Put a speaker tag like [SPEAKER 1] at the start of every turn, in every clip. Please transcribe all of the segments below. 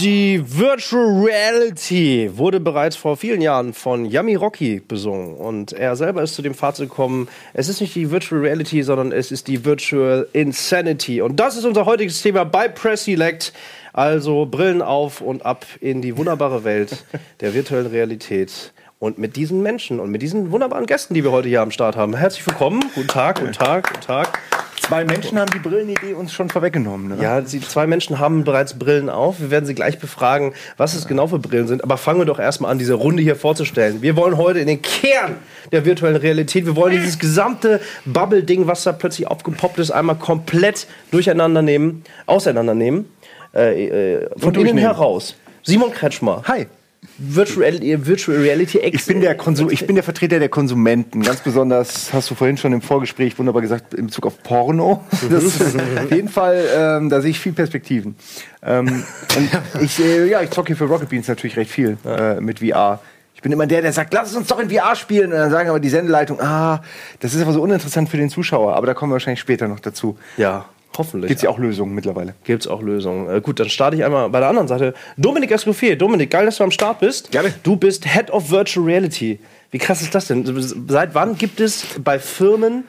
[SPEAKER 1] Die Virtual Reality wurde bereits vor vielen Jahren von Yami Rocky besungen und er selber ist zu dem Fazit gekommen, es ist nicht die Virtual Reality, sondern es ist die Virtual Insanity. Und das ist unser heutiges Thema bei Press Select. Also Brillen auf und ab in die wunderbare Welt der virtuellen Realität. Und mit diesen Menschen und mit diesen wunderbaren Gästen, die wir heute hier am Start haben. Herzlich willkommen. Guten Tag, guten Tag, guten Tag.
[SPEAKER 2] Zwei Menschen haben die Brillenidee uns schon vorweggenommen. Ne?
[SPEAKER 1] Ja, die zwei Menschen haben bereits Brillen auf. Wir werden sie gleich befragen, was es genau für Brillen sind. Aber fangen wir doch erstmal an, diese Runde hier vorzustellen. Wir wollen heute in den Kern der virtuellen Realität, wir wollen dieses gesamte Bubble-Ding, was da plötzlich aufgepoppt ist, einmal komplett durcheinander nehmen, auseinandernehmen. Äh, äh, von innen heraus. Simon Kretschmer.
[SPEAKER 2] Hi.
[SPEAKER 1] Virtual, Virtual Reality
[SPEAKER 2] Ex ich bin, der Konsum, ich bin der Vertreter der Konsumenten. Ganz besonders, hast du vorhin schon im Vorgespräch wunderbar gesagt, in Bezug auf Porno. Das ist auf jeden Fall, ähm, da sehe ich viel Perspektiven. Ähm, ich, äh, ja, ich zocke hier für Rocket Beans natürlich recht viel äh, mit VR. Ich bin immer der, der sagt, lass uns doch in VR spielen. Und dann sagen aber die Sendeleitung, ah, das ist aber so uninteressant für den Zuschauer. Aber da kommen wir wahrscheinlich später noch dazu.
[SPEAKER 1] Ja. Hoffentlich.
[SPEAKER 2] Gibt es ja auch Lösungen mittlerweile.
[SPEAKER 1] Gibt es auch Lösungen. Äh, gut, dann starte ich einmal bei der anderen Seite. Dominik Escoffier. Dominik, geil, dass du am Start bist.
[SPEAKER 2] Gerne.
[SPEAKER 1] Du bist Head of Virtual Reality. Wie krass ist das denn? Seit wann gibt es bei Firmen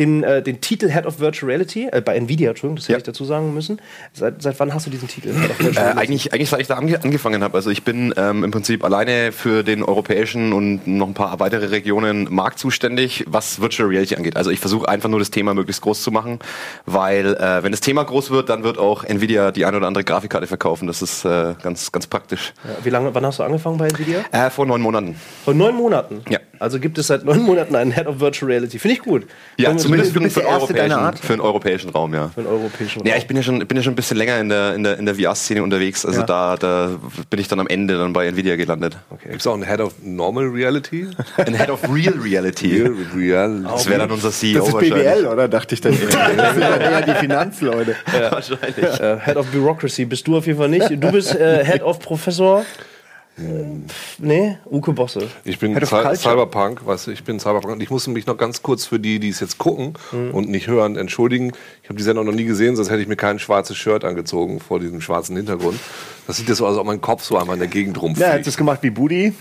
[SPEAKER 1] den, äh, den Titel Head of Virtual Reality, äh, bei Nvidia, Entschuldigung, das hätte ja. ich dazu sagen müssen. Seit, seit wann hast du diesen Titel?
[SPEAKER 3] Äh, eigentlich, eigentlich seit ich da ange angefangen habe. Also ich bin ähm, im Prinzip alleine für den europäischen und noch ein paar weitere Regionen Markt zuständig, was Virtual Reality angeht. Also ich versuche einfach nur das Thema möglichst groß zu machen, weil äh, wenn das Thema groß wird, dann wird auch Nvidia die eine oder andere Grafikkarte verkaufen. Das ist äh, ganz, ganz praktisch.
[SPEAKER 1] Ja, wie lange, wann hast du angefangen bei Nvidia?
[SPEAKER 3] Äh, vor neun Monaten.
[SPEAKER 1] Vor neun Monaten?
[SPEAKER 3] Ja.
[SPEAKER 1] Also gibt es seit neun Monaten einen Head of Virtual Reality. Finde ich gut.
[SPEAKER 3] Ja, zumindest für, für, europäischen, für den europäischen Raum, ja.
[SPEAKER 1] Für den europäischen
[SPEAKER 3] Raum. Ja, ich bin ja schon, bin ja schon ein bisschen länger in der, in der, in der VR-Szene unterwegs. Also ja. da, da bin ich dann am Ende dann bei Nvidia gelandet.
[SPEAKER 4] Okay. Gibt es auch einen Head of Normal Reality?
[SPEAKER 3] Ein Head of Real Reality. Real,
[SPEAKER 4] real.
[SPEAKER 3] Das wäre dann unser CEO
[SPEAKER 2] Das ist BWL, oder? Dachte ich dann. das sind dann eher die Finanzleute.
[SPEAKER 1] Ja. Wahrscheinlich. Uh, Head of Bureaucracy bist du auf jeden Fall nicht. Du bist uh, Head of Professor Nee, Uke Bosse.
[SPEAKER 4] Ich bin Cyberpunk, weißt du, ich bin Cyberpunk. Und ich muss mich noch ganz kurz für die, die es jetzt gucken mhm. und nicht hören, entschuldigen. Ich habe die Sendung noch nie gesehen, sonst hätte ich mir kein schwarzes Shirt angezogen vor diesem schwarzen Hintergrund. Das sieht ja so aus, als ob mein Kopf so einmal in der Gegend rumfliegt.
[SPEAKER 2] Ja, er hat das gemacht wie Budi.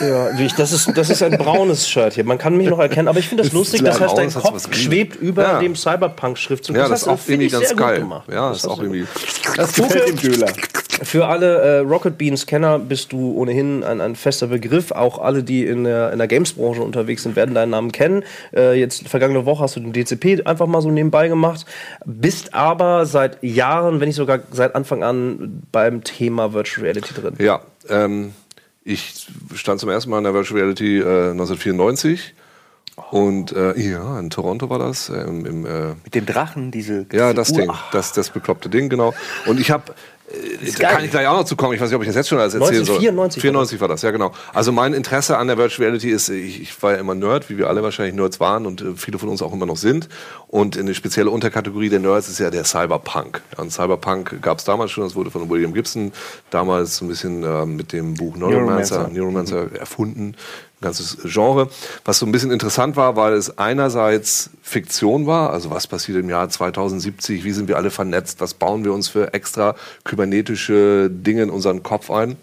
[SPEAKER 1] Ja, das ist, das ist ein braunes Shirt hier. Man kann mich noch erkennen, aber ich finde das, lustig. Das heißt, dein Kopf schwebt über ja. dem Cyberpunk-Schriftzug.
[SPEAKER 4] Ja, das, das ist auch irgendwie ganz geil. Gemacht. Ja, das, das ist auch irgendwie.
[SPEAKER 2] Das gefällt dem Döler.
[SPEAKER 1] Für alle äh, Rocket Beans-Kenner bist du ohnehin ein, ein, fester Begriff. Auch alle, die in der, in der Games-Branche unterwegs sind, werden deinen Namen kennen. Äh, jetzt vergangene Woche hast du den DCP einfach mal so nebenbei gemacht. Bist aber seit Jahren, wenn nicht sogar seit Anfang an, beim Thema Virtual Reality drin.
[SPEAKER 4] Ja, ähm, ich stand zum ersten Mal in der Virtual Reality äh, 1994. Oh. Und äh, ja, in Toronto war das. Äh, im, im,
[SPEAKER 2] äh, Mit dem Drachen, diese.
[SPEAKER 4] Ja, das Ding, das, das bekloppte Ding, genau. Und ich habe da kann ich gleich auch noch zu kommen. Ich weiß nicht, ob ich das jetzt schon alles erzählen
[SPEAKER 1] 1994
[SPEAKER 4] soll. 94 war das, ja genau. Also mein Interesse an der Virtual Reality ist, ich, ich war ja immer Nerd, wie wir alle wahrscheinlich Nerds waren und äh, viele von uns auch immer noch sind. Und eine spezielle Unterkategorie der Nerds ist ja der Cyberpunk. Ja, und Cyberpunk gab es damals schon, das wurde von William Gibson damals ein bisschen äh, mit dem Buch Neuromancer, Neuromancer, Neuromancer mhm. erfunden ganzes Genre. Was so ein bisschen interessant war, weil es einerseits Fiktion war, also was passiert im Jahr 2070, wie sind wir alle vernetzt, was bauen wir uns für extra kybernetische Dinge in unseren Kopf ein.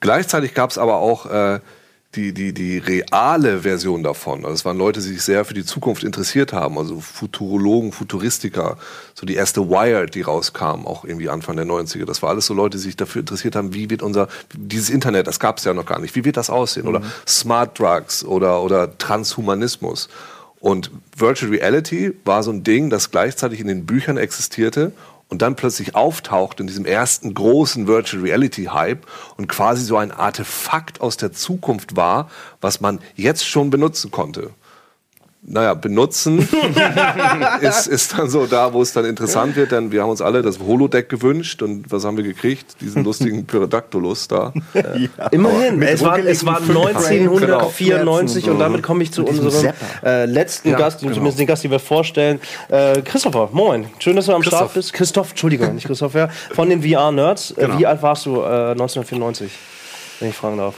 [SPEAKER 4] Gleichzeitig gab es aber auch äh, die, die, die reale Version davon. Also es waren Leute, die sich sehr für die Zukunft interessiert haben, also Futurologen, Futuristiker, so die erste Wired, die rauskam, auch irgendwie Anfang der 90er. Das war alles so Leute, die sich dafür interessiert haben, wie wird unser, dieses Internet, das gab es ja noch gar nicht, wie wird das aussehen? Mhm. Oder Smart Drugs oder, oder Transhumanismus. Und Virtual Reality war so ein Ding, das gleichzeitig in den Büchern existierte und dann plötzlich auftaucht in diesem ersten großen Virtual Reality Hype und quasi so ein Artefakt aus der Zukunft war, was man jetzt schon benutzen konnte naja, benutzen ist, ist dann so da, wo es dann interessant wird, denn wir haben uns alle das Holodeck gewünscht und was haben wir gekriegt? Diesen lustigen Pyrodactylus da.
[SPEAKER 1] Ja. Immerhin, es war, es war 1994 genau. und damit komme ich zu unserem äh, letzten ja, Gast, genau. zumindest den Gast, den wir vorstellen. Äh, Christopher, moin, schön, dass du am Christoph. Start bist. Christoph, Entschuldigung, nicht Christopher, von den VR-Nerds. Äh, genau. Wie alt warst du 1994, äh, wenn ich fragen darf?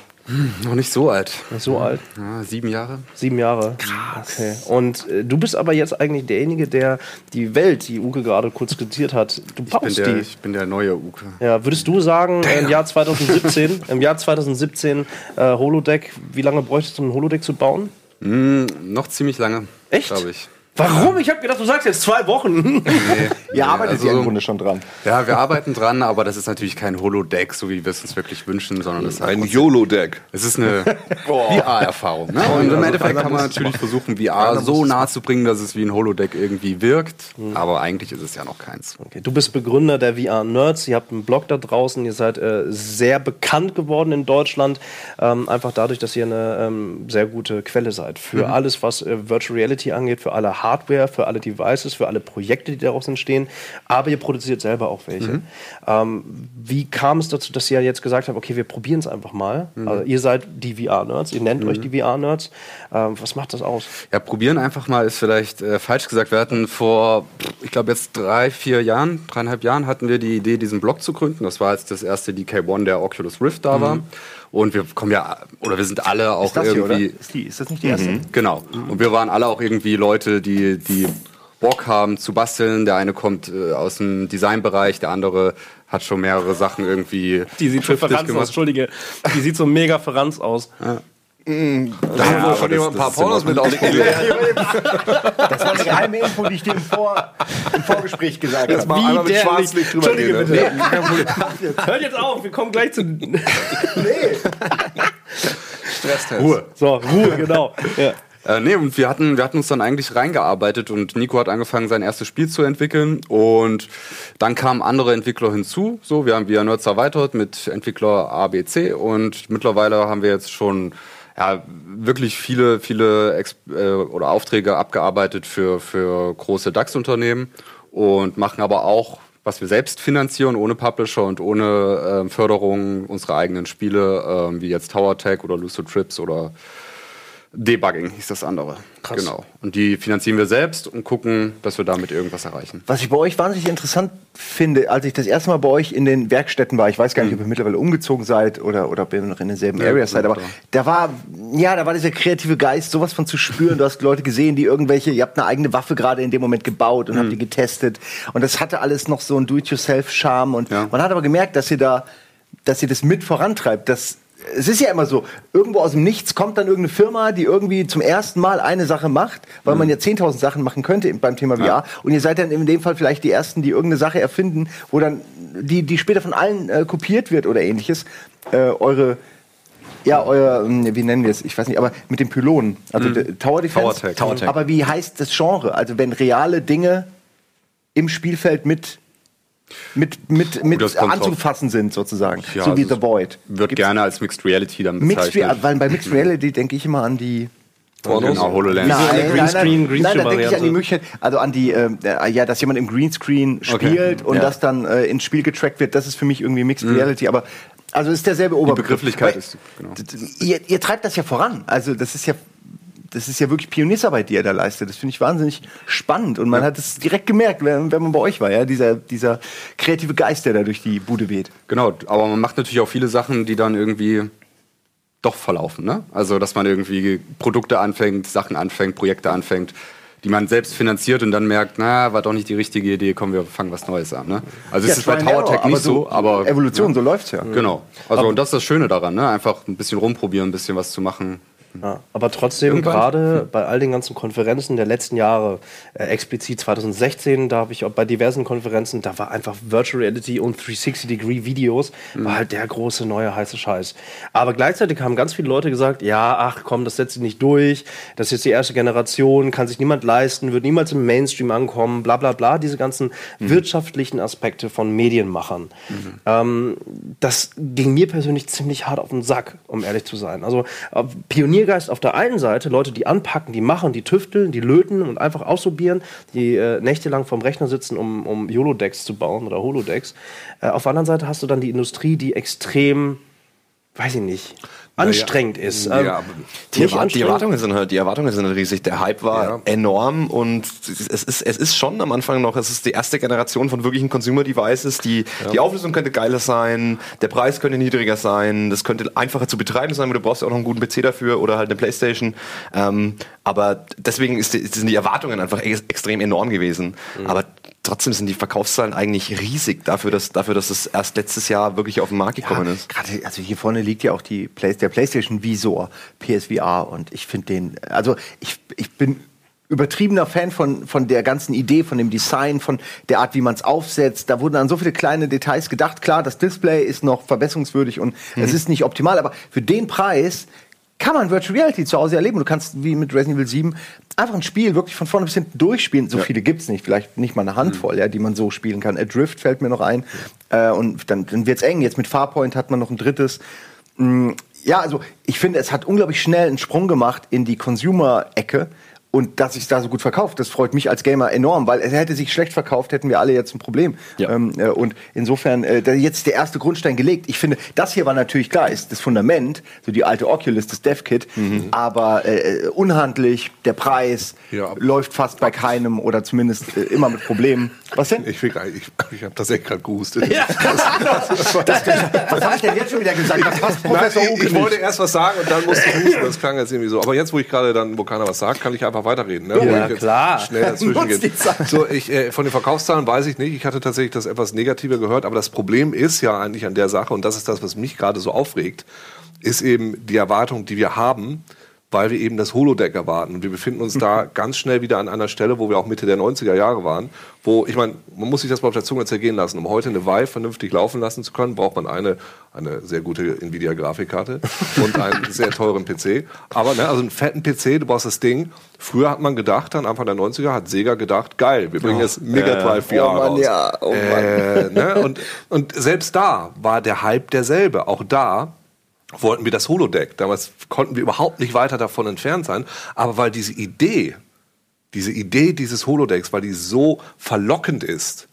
[SPEAKER 5] Noch nicht so alt.
[SPEAKER 1] Nicht so alt?
[SPEAKER 5] Ja, sieben Jahre.
[SPEAKER 1] Sieben Jahre. Krass. Okay. Und äh, du bist aber jetzt eigentlich derjenige, der die Welt, die Uke gerade kurz skizziert hat, du
[SPEAKER 5] Ich bin,
[SPEAKER 1] baust
[SPEAKER 5] der,
[SPEAKER 1] die.
[SPEAKER 5] ich bin der neue Uke.
[SPEAKER 1] Ja, würdest du sagen, äh, im Jahr 2017, im Jahr 2017 äh, Holodeck, wie lange bräuchtest du, um ein Holodeck zu bauen?
[SPEAKER 5] Hm, noch ziemlich lange.
[SPEAKER 1] Echt?
[SPEAKER 5] Glaube ich.
[SPEAKER 1] Warum? Ich habe gedacht, du sagst jetzt zwei Wochen.
[SPEAKER 2] Ihr arbeitet
[SPEAKER 5] also-
[SPEAKER 2] ja im Grunde schon dran.
[SPEAKER 5] Ja, wir arbeiten dran, aber das ist natürlich kein Holodeck, so wie wir es uns wirklich wünschen, sondern es ist halt
[SPEAKER 4] Ein YOLO-Deck.
[SPEAKER 5] Es ist eine VR-Erfahrung. Ne? Und im Endeffekt kann man natürlich versuchen, VR so nah zu bringen, dass es wie ein Holodeck irgendwie wirkt. Aber eigentlich ist es ja noch keins.
[SPEAKER 1] Okay, du bist Begründer der VR Nerds. Ihr habt einen Blog da draußen. Ihr seid äh, sehr bekannt geworden in Deutschland. Ähm, einfach dadurch, dass ihr eine ähm, sehr gute Quelle seid für alles, was äh, Virtual Reality angeht, für alle Hardware, für alle Devices, für alle Projekte, die daraus entstehen. Aber ihr produziert selber auch welche. Ähm, wie kam es dazu, dass ihr jetzt gesagt habt, okay, wir probieren es einfach mal? Also, ihr seid die VR Nerds. Ihr nennt euch die VR Nerds. Ähm, was macht das aus?
[SPEAKER 5] Ja, probieren einfach mal ist vielleicht äh, falsch gesagt. Wir hatten vor, ich glaube jetzt drei, vier Jahren, dreieinhalb Jahren hatten wir die Idee, diesen Blog zu gründen. Das war als das erste DK1 der Oculus Rift da war. Und wir kommen ja, oder wir sind alle auch
[SPEAKER 2] Ist das hier, oder?
[SPEAKER 5] irgendwie.
[SPEAKER 2] Ist, die, ist das nicht die erste?
[SPEAKER 5] Genau. Und wir waren alle auch irgendwie Leute, die, die Bock haben zu basteln. Der eine kommt äh, aus dem Designbereich, der andere hat schon mehrere Sachen irgendwie
[SPEAKER 1] Die sieht so verranzt aus. Entschuldige. Die sieht so mega verranzt aus.
[SPEAKER 4] Da haben wir von
[SPEAKER 5] das-
[SPEAKER 4] jemandem ein paar Pornos mit ausprobiert.
[SPEAKER 2] Das war eine geheime Info, die ich dir im, Vor im Vorgespräch gesagt
[SPEAKER 4] Jetzt
[SPEAKER 2] habe.
[SPEAKER 4] mal einmal mit. Schwarzlicht drüber
[SPEAKER 1] Entschuldige
[SPEAKER 4] gehen.
[SPEAKER 1] bitte. Hört jetzt auf, wir kommen gleich zu.
[SPEAKER 4] Stresstest.
[SPEAKER 5] Ruhe.
[SPEAKER 1] So, Ruhe, genau. Ja.
[SPEAKER 5] Äh, nee, und wir hatten, wir hatten uns dann eigentlich reingearbeitet und Nico hat angefangen, sein erstes Spiel zu entwickeln und dann kamen andere Entwickler hinzu. So, wir haben via Nerds erweitert mit Entwickler A, B, C und mittlerweile haben wir jetzt schon ja, wirklich viele, viele Ex äh, oder Aufträge abgearbeitet für, für große DAX-Unternehmen und machen aber auch, was wir selbst finanzieren, ohne Publisher und ohne ähm, Förderung unsere eigenen Spiele, ähm, wie jetzt Tower Tech oder Lucid Trips oder Debugging hieß das andere.
[SPEAKER 1] Krass.
[SPEAKER 5] Genau. Und die finanzieren wir selbst und gucken, dass wir damit irgendwas erreichen.
[SPEAKER 2] Was ich bei euch wahnsinnig interessant finde, als ich das erste Mal bei euch in den Werkstätten war, ich weiß gar nicht, ob ihr mittlerweile umgezogen seid oder, oder ob ihr noch in denselben
[SPEAKER 5] Ja,
[SPEAKER 2] Areas seid, aber da war, ja, da war dieser kreative Geist, sowas von zu spüren. Du hast Leute gesehen, die irgendwelche, ihr habt eine eigene Waffe gerade in dem Moment gebaut und habt die getestet. Und das hatte alles noch so einen Do-it-yourself-Charme. Und
[SPEAKER 5] Ja.
[SPEAKER 2] man hat aber gemerkt, dass ihr da, dass ihr das mit vorantreibt, dass es ist ja immer so, irgendwo aus dem Nichts kommt dann irgendeine Firma, die irgendwie zum ersten Mal eine Sache macht, weil man ja 10.000 Sachen machen könnte beim Thema VR. Und ihr seid dann in dem Fall vielleicht die Ersten, die irgendeine Sache erfinden, wo dann, die, die später von allen äh, kopiert wird oder ähnliches. Äh, eure, ja, euer, ähm, wie nennen wir es? Ich weiß nicht, aber mit den Pylonen. Also der Tower Defense.
[SPEAKER 5] Tower Tech.
[SPEAKER 3] Tower Tech.
[SPEAKER 2] Aber wie heißt das Genre? Also wenn reale Dinge im Spielfeld mit mit, mit, mit
[SPEAKER 5] kommt drauf.
[SPEAKER 2] anzufassen sind, sozusagen.
[SPEAKER 5] Ja,
[SPEAKER 2] so wie
[SPEAKER 5] also
[SPEAKER 2] The Void.
[SPEAKER 5] Wird
[SPEAKER 2] Gibt's-
[SPEAKER 5] gerne als Mixed Reality dann
[SPEAKER 2] Mixed
[SPEAKER 5] bezeichnet.
[SPEAKER 2] Reality, weil bei Mixed Reality denke ich immer an die.
[SPEAKER 5] Genau, HoloLens.
[SPEAKER 1] Wie so eine
[SPEAKER 2] nein,
[SPEAKER 1] Greenscreen-
[SPEAKER 2] nein, nein, da denke ich an die. Möglichkeit, also an die, äh, äh, ja, dass jemand im Greenscreen spielt und
[SPEAKER 5] Ja.
[SPEAKER 2] das dann äh, ins Spiel getrackt wird, das ist für mich irgendwie Mixed Reality, aber also ist derselbe Oberbegriff.
[SPEAKER 5] Begrifflichkeit
[SPEAKER 2] Weil-
[SPEAKER 5] ist- genau.
[SPEAKER 2] Ihr, ihr treibt das ja voran, also das ist ja das ist ja wirklich Pioniersarbeit, die ihr da leistet. Das finde ich wahnsinnig spannend. Und man hat es direkt gemerkt, wenn, wenn man bei euch war, ja, dieser, dieser kreative Geist, der da durch die Bude weht.
[SPEAKER 5] Genau, aber man macht natürlich auch viele Sachen, die dann irgendwie doch verlaufen. Ne? Also, dass man irgendwie Produkte anfängt, Sachen anfängt, Projekte anfängt, die man selbst finanziert und dann merkt, na, war doch nicht die richtige Idee, komm, wir fangen was Neues an. Ne? Also, es ist bei Tower Tech nicht
[SPEAKER 2] aber
[SPEAKER 5] so, aber.
[SPEAKER 2] Evolution, so läuft's ja.
[SPEAKER 5] Genau. Also, und das ist das Schöne daran, ne? einfach ein bisschen rumprobieren, ein bisschen was zu machen.
[SPEAKER 1] Ja, aber trotzdem,
[SPEAKER 5] Irgendwann.
[SPEAKER 1] gerade bei all den ganzen Konferenzen der letzten Jahre, äh, explizit 2016, da habe ich auch bei diversen Konferenzen, da war einfach Virtual Reality und 360-Degree-Videos, war halt der große neue heiße Scheiß. Aber gleichzeitig haben ganz viele Leute gesagt, ja, ach komm, das setzt sich nicht durch, das ist jetzt die erste Generation, kann sich niemand leisten, wird niemals im Mainstream ankommen, bla bla bla, diese ganzen wirtschaftlichen Aspekte von Medienmachern. Ähm, das ging mir persönlich ziemlich hart auf den Sack, um ehrlich zu sein. Also äh, Pioniergeist auf der einen Seite, Leute, die anpacken, die machen, die tüfteln, die löten und einfach ausprobieren, die äh, nächtelang vorm Rechner sitzen, um, um YOLO-Decks zu bauen oder Holodecks. Äh, auf der anderen Seite hast du dann die Industrie, die extrem weiß ich nicht, anstrengend ist.
[SPEAKER 4] Ja,
[SPEAKER 1] Ähm,
[SPEAKER 4] aber
[SPEAKER 3] Die, Erwart die. Erwartungen sind halt, die Erwartungen sind halt riesig. Der Hype war
[SPEAKER 4] Ja.
[SPEAKER 3] enorm und es ist, es ist schon am Anfang noch, es ist die erste Generation von wirklichen Consumer Devices. Die, die Auflösung könnte geiler sein, der Preis könnte niedriger sein, das könnte einfacher zu betreiben sein, weil du brauchst ja auch noch einen guten PC dafür oder halt eine Playstation. Ähm, aber deswegen ist die, sind die Erwartungen einfach ex extrem enorm gewesen. Aber trotzdem sind die Verkaufszahlen eigentlich riesig dafür, dass, dafür, dass es erst letztes Jahr wirklich auf den Markt gekommen ist.
[SPEAKER 2] Gerade, also hier vorne liegt ja auch die Play der PlayStation Visor, PSVR, und ich finde den, also ich, ich bin übertriebener Fan von, von der ganzen Idee, von dem Design, von der Art, wie man es aufsetzt. Da wurden an so viele kleine Details gedacht. Klar, das Display ist noch verbesserungswürdig und es ist nicht optimal, aber für den Preis kann man Virtual Reality zu Hause erleben. Du kannst wie mit Resident Evil 7 einfach ein Spiel wirklich von vorne bis hinten durchspielen. So viele gibt's nicht, vielleicht nicht mal eine Handvoll, ja, die man so spielen kann. Adrift fällt mir noch ein. Äh, und dann, dann wird's eng. Jetzt mit Farpoint hat man noch ein drittes. Mm, Ja, also ich finde, es hat unglaublich schnell einen Sprung gemacht in die Consumer-Ecke. Und dass sich da so gut verkauft, das freut mich als Gamer enorm, weil es hätte sich schlecht verkauft, hätten wir alle jetzt ein Problem.
[SPEAKER 3] Ja.
[SPEAKER 2] Ähm, äh, und insofern, äh, jetzt der erste Grundstein gelegt. Ich finde, das hier war natürlich klar, ist das Fundament, so die alte Oculus, das Dev-Kit, aber äh, unhandlich, der Preis
[SPEAKER 4] Ja.
[SPEAKER 2] läuft fast bei keinem oder zumindest äh, immer mit Problemen. Was denn?
[SPEAKER 4] Ich, ich, ich habe das echt gerade gehustet.
[SPEAKER 2] Was habe ich denn jetzt schon wieder gesagt? Das passt
[SPEAKER 4] Nein,
[SPEAKER 2] Professor
[SPEAKER 4] ich,
[SPEAKER 2] Huke
[SPEAKER 4] ich
[SPEAKER 2] nicht.
[SPEAKER 4] wollte erst was sagen und dann musste ich husten. Das klang jetzt irgendwie so. Aber jetzt, wo ich gerade dann, wo keiner was sagt, kann ich einfach weiterreden. Ne?
[SPEAKER 1] Ja, klar.
[SPEAKER 4] Schnell dazwischen gehen. So, ich, äh, von den Verkaufszahlen weiß ich nicht. Ich hatte tatsächlich das etwas negativer gehört. Aber das Problem ist ja eigentlich an der Sache, und das ist das, was mich gerade so aufregt, ist eben die Erwartung, die wir haben, weil wir eben das Holodeck erwarten. Und wir befinden uns da ganz schnell wieder an einer Stelle, wo wir auch Mitte der 90er Jahre waren, wo, ich meine, man muss sich das mal auf der Zunge zergehen lassen. Um heute eine Vive vernünftig laufen lassen zu können, braucht man eine, eine sehr gute Nvidia-Grafikkarte und einen sehr teuren PC. Aber ne, also einen fetten PC, du brauchst das Ding. Früher hat man gedacht, dann Anfang der 90er hat Sega gedacht, geil, wir bringen jetzt Mega Drive VR
[SPEAKER 2] Oh Mann,
[SPEAKER 4] raus.
[SPEAKER 2] ja, oh Mann.
[SPEAKER 4] Äh, ne? und, und selbst da war der Hype derselbe. Auch da wollten wir das Holodeck. Damals konnten wir überhaupt nicht weiter davon entfernt sein. Aber weil diese Idee, diese Idee dieses Holodecks, weil die so verlockend ist,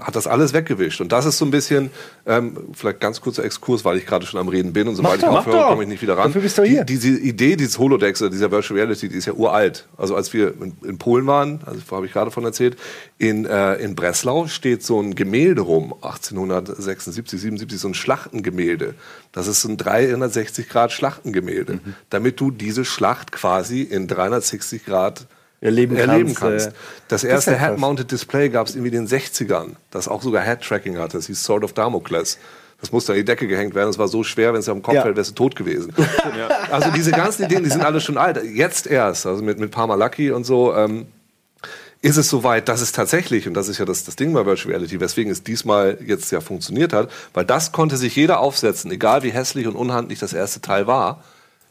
[SPEAKER 4] hat das alles weggewischt. Und das ist so ein bisschen, ähm, vielleicht ganz kurzer Exkurs, weil ich gerade schon am Reden bin und sobald ich aufhöre, komme ich nicht wieder ran.
[SPEAKER 2] Dafür bist du hier.
[SPEAKER 4] Die, diese Idee dieses Holodecks, oder dieser Virtual Reality, die ist ja uralt. Also als wir in, in Polen waren, also habe ich gerade von erzählt, in, äh, in Breslau steht so ein Gemälde rum, 1876, 77, so ein Schlachtengemälde. Das ist so ein 360 Grad Schlachtengemälde,
[SPEAKER 2] Mhm.
[SPEAKER 4] damit du diese Schlacht quasi in 360 Grad
[SPEAKER 1] Erleben
[SPEAKER 4] erleben
[SPEAKER 1] kannst,
[SPEAKER 4] kannst.
[SPEAKER 1] äh.
[SPEAKER 4] Das erste
[SPEAKER 2] ja.
[SPEAKER 4] Head-Mounted Display gab es irgendwie in den 60ern, das auch sogar Head-Tracking hatte. Das hieß Sword of Damocles. Das musste an die Decke gehängt werden. Das war so schwer, wenn es auf dem Kopf
[SPEAKER 2] Ja.
[SPEAKER 4] fällt, wärst du tot gewesen. Also diese ganzen Ideen, die sind alle schon alt. Jetzt erst, also mit, mit Parmalaki und so, ähm, ist es soweit, dass es tatsächlich, und das ist ja das, das Ding bei Virtual Reality, weswegen es diesmal jetzt ja funktioniert hat, weil das konnte sich jeder aufsetzen, egal wie hässlich und unhandlich das erste Teil war.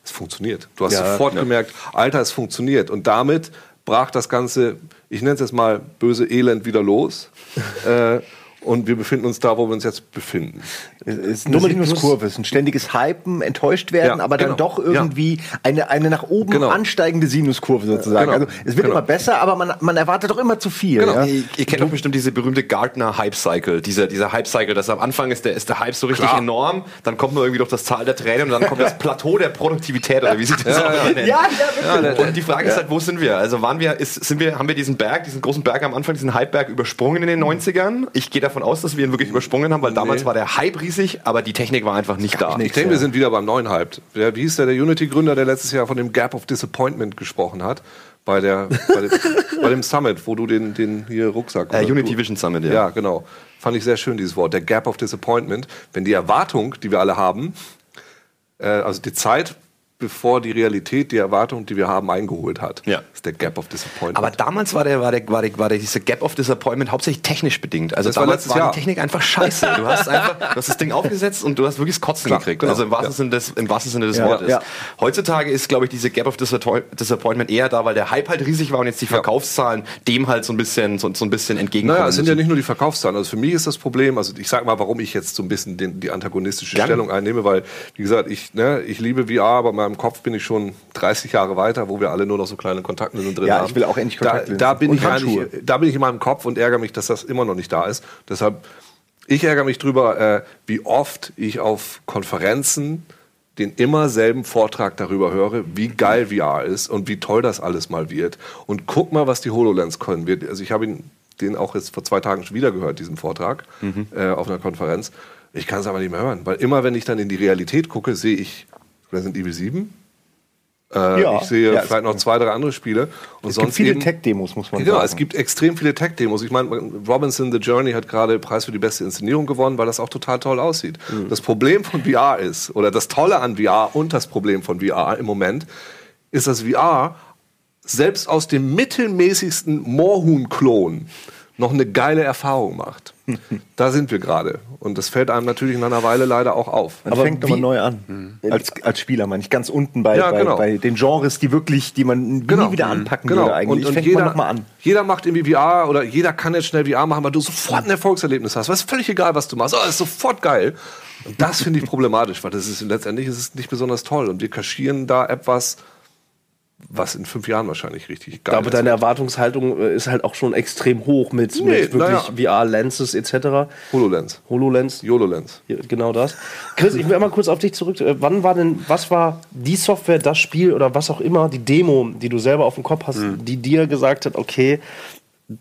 [SPEAKER 4] Es funktioniert. Du hast
[SPEAKER 1] Ja,
[SPEAKER 4] sofort gemerkt, Alter, es funktioniert. Und damit brach das ganze, ich nenne es jetzt mal böse Elend wieder los. äh, und wir befinden uns da, wo wir uns jetzt befinden.
[SPEAKER 2] Ist eine Sinuskurve, es ist ein ständiges Hypen, enttäuscht werden,
[SPEAKER 4] Ja,
[SPEAKER 2] aber dann
[SPEAKER 4] genau.
[SPEAKER 2] doch irgendwie eine, eine nach oben
[SPEAKER 4] Genau.
[SPEAKER 2] ansteigende Sinuskurve sozusagen.
[SPEAKER 4] Genau.
[SPEAKER 2] Also es wird
[SPEAKER 4] Genau.
[SPEAKER 2] immer besser, aber man, man erwartet doch immer zu viel.
[SPEAKER 4] Genau.
[SPEAKER 2] Ja?
[SPEAKER 3] Ihr, ihr kennt doch bestimmt diese berühmte Gardner Hype Cycle, dieser, dieser Hype Cycle, dass am Anfang ist der, ist der Hype so richtig
[SPEAKER 4] Klar.
[SPEAKER 3] enorm, dann kommt man irgendwie durch das Tal der Tränen und dann kommt das Plateau der Produktivität oder wie sich das auch immer nennt.
[SPEAKER 2] Ja, ja, wirklich.
[SPEAKER 3] und die Frage ist halt, wo sind wir? Also waren wir, ist, sind wir, haben wir diesen Berg, diesen großen Berg am Anfang, diesen Hypeberg übersprungen in den 90ern? Ich gehe davon aus, dass wir ihn wirklich übersprungen haben, weil damals war der Hype riesig, aber die Technik war einfach nicht da.
[SPEAKER 4] Ich denke, wir sind wieder beim neuen Hype. Der, wie hieß der, der Unity-Gründer, der letztes Jahr von dem Gap of Disappointment gesprochen hat? Bei, der, bei, dem, bei dem Summit, wo du den, den hier Rucksack.
[SPEAKER 3] Äh, Unity
[SPEAKER 4] du-
[SPEAKER 3] Vision Summit, ja.
[SPEAKER 4] Ja, genau. Fand ich sehr schön, dieses Wort. Der Gap of Disappointment. Wenn die Erwartung, die wir alle haben, äh, also die Zeit, bevor die Realität die Erwartung, die wir haben, eingeholt hat,
[SPEAKER 3] Ja.
[SPEAKER 4] ist der Gap of Disappointment.
[SPEAKER 3] Aber damals war der, war der, war der, war der diese Gap of Disappointment hauptsächlich technisch bedingt. Also
[SPEAKER 4] Das war
[SPEAKER 3] damals war,
[SPEAKER 4] Jahr.
[SPEAKER 3] die Technik einfach scheiße. Du hast einfach, du hast das Ding aufgesetzt und du hast wirklich das Kotzen
[SPEAKER 4] Klar,
[SPEAKER 3] gekriegt.
[SPEAKER 4] genau.
[SPEAKER 3] Also im wahrsten,
[SPEAKER 4] Ja.
[SPEAKER 3] Sinne des, im wahrsten Sinne des
[SPEAKER 2] Ja,
[SPEAKER 3] Wortes.
[SPEAKER 2] ja.
[SPEAKER 3] Heutzutage ist, glaube ich, diese Gap of Disappoint- Disappointment eher da, weil der Hype halt riesig war und jetzt die Verkaufszahlen dem halt so ein bisschen, so, so ein bisschen entgegenkommen.
[SPEAKER 4] Naja, es sind ja nicht nur die Verkaufszahlen. Also für mich ist das Problem, also ich sag mal, warum ich jetzt so ein bisschen den, die antagonistische. Stellung einnehme, weil, wie gesagt, ich, ne, ich liebe VR, aber in meinem Kopf bin ich schon 30 Jahre weiter, wo wir alle nur noch so kleine Kontaktlinsen drin
[SPEAKER 2] Ja,
[SPEAKER 4] haben.
[SPEAKER 2] ich will auch endlich
[SPEAKER 4] da,
[SPEAKER 2] Kontaktlinsen.
[SPEAKER 4] da bin
[SPEAKER 2] Und
[SPEAKER 4] ich eigentlich, da bin ich in meinem Kopf und ärgere mich, dass das immer noch nicht da ist. Deshalb Ich ärgere mich drüber, äh, wie oft ich auf Konferenzen den immer selben Vortrag darüber höre, wie geil VR ist und wie toll das alles mal wird. Und guck mal, was die HoloLens können wird. Also ich habe ihn den auch jetzt vor zwei Tagen schon wieder gehört, diesen Vortrag äh, auf einer Konferenz. Ich kann es aber nicht mehr hören, weil immer, wenn ich dann in die Realität gucke, sehe ich Resident Evil 7. Äh,
[SPEAKER 2] Ja.
[SPEAKER 4] ich sehe
[SPEAKER 2] Ja,
[SPEAKER 4] vielleicht noch zwei, drei andere Spiele. Und
[SPEAKER 2] Es gibt
[SPEAKER 4] sonst
[SPEAKER 2] viele
[SPEAKER 4] eben-
[SPEAKER 2] Tech-Demos, muss man
[SPEAKER 4] Genau,
[SPEAKER 2] sagen.
[SPEAKER 4] es gibt extrem viele Tech-Demos. Ich meine, Robinson The Journey hat gerade Preis für die beste Inszenierung gewonnen, weil das auch total toll aussieht.
[SPEAKER 2] Mhm.
[SPEAKER 4] Das Problem von VR ist, oder das Tolle an VR und das Problem von VR im Moment, ist, dass VR selbst aus dem mittelmäßigsten Moorhuhn-Klon noch eine geile Erfahrung macht. da sind wir gerade. Und das fällt einem natürlich nach einer Weile leider auch auf.
[SPEAKER 2] Man
[SPEAKER 1] Aber
[SPEAKER 2] fängt nochmal
[SPEAKER 1] wie-
[SPEAKER 2] neu an. Als, als Spieler, meine ich. Ganz unten bei,
[SPEAKER 4] Ja,
[SPEAKER 2] bei,
[SPEAKER 4] genau.
[SPEAKER 2] bei den Genres, die wirklich, die man nie wieder anpacken
[SPEAKER 4] genau.
[SPEAKER 2] würde eigentlich.
[SPEAKER 4] Und, und
[SPEAKER 2] fängt
[SPEAKER 4] jeder,
[SPEAKER 2] man nochmal an.
[SPEAKER 4] jeder macht irgendwie VR oder jeder kann jetzt schnell VR machen, weil du sofort ein Erfolgserlebnis hast. Es ist völlig egal, was du machst. Oh, das ist sofort geil. Und das finde ich problematisch, weil das ist letztendlich ist es nicht besonders toll. Und wir kaschieren da etwas, was in fünf Jahren wahrscheinlich richtig
[SPEAKER 1] Ich
[SPEAKER 4] geil
[SPEAKER 1] glaube,
[SPEAKER 4] ist.
[SPEAKER 1] deine Erwartungshaltung äh, ist halt auch schon extrem hoch mit,
[SPEAKER 4] Nee,
[SPEAKER 1] mit wirklich
[SPEAKER 4] naja.
[SPEAKER 1] VR-Lenses etc.
[SPEAKER 4] HoloLens.
[SPEAKER 1] HoloLens.
[SPEAKER 4] YOLO-Lens.
[SPEAKER 1] Ja, Genau das. Chris, ich will einmal kurz auf dich zurück. Äh, Wann war denn, was war die Software, das Spiel oder was auch immer, die Demo, die du selber auf dem Kopf hast, die dir gesagt hat, okay,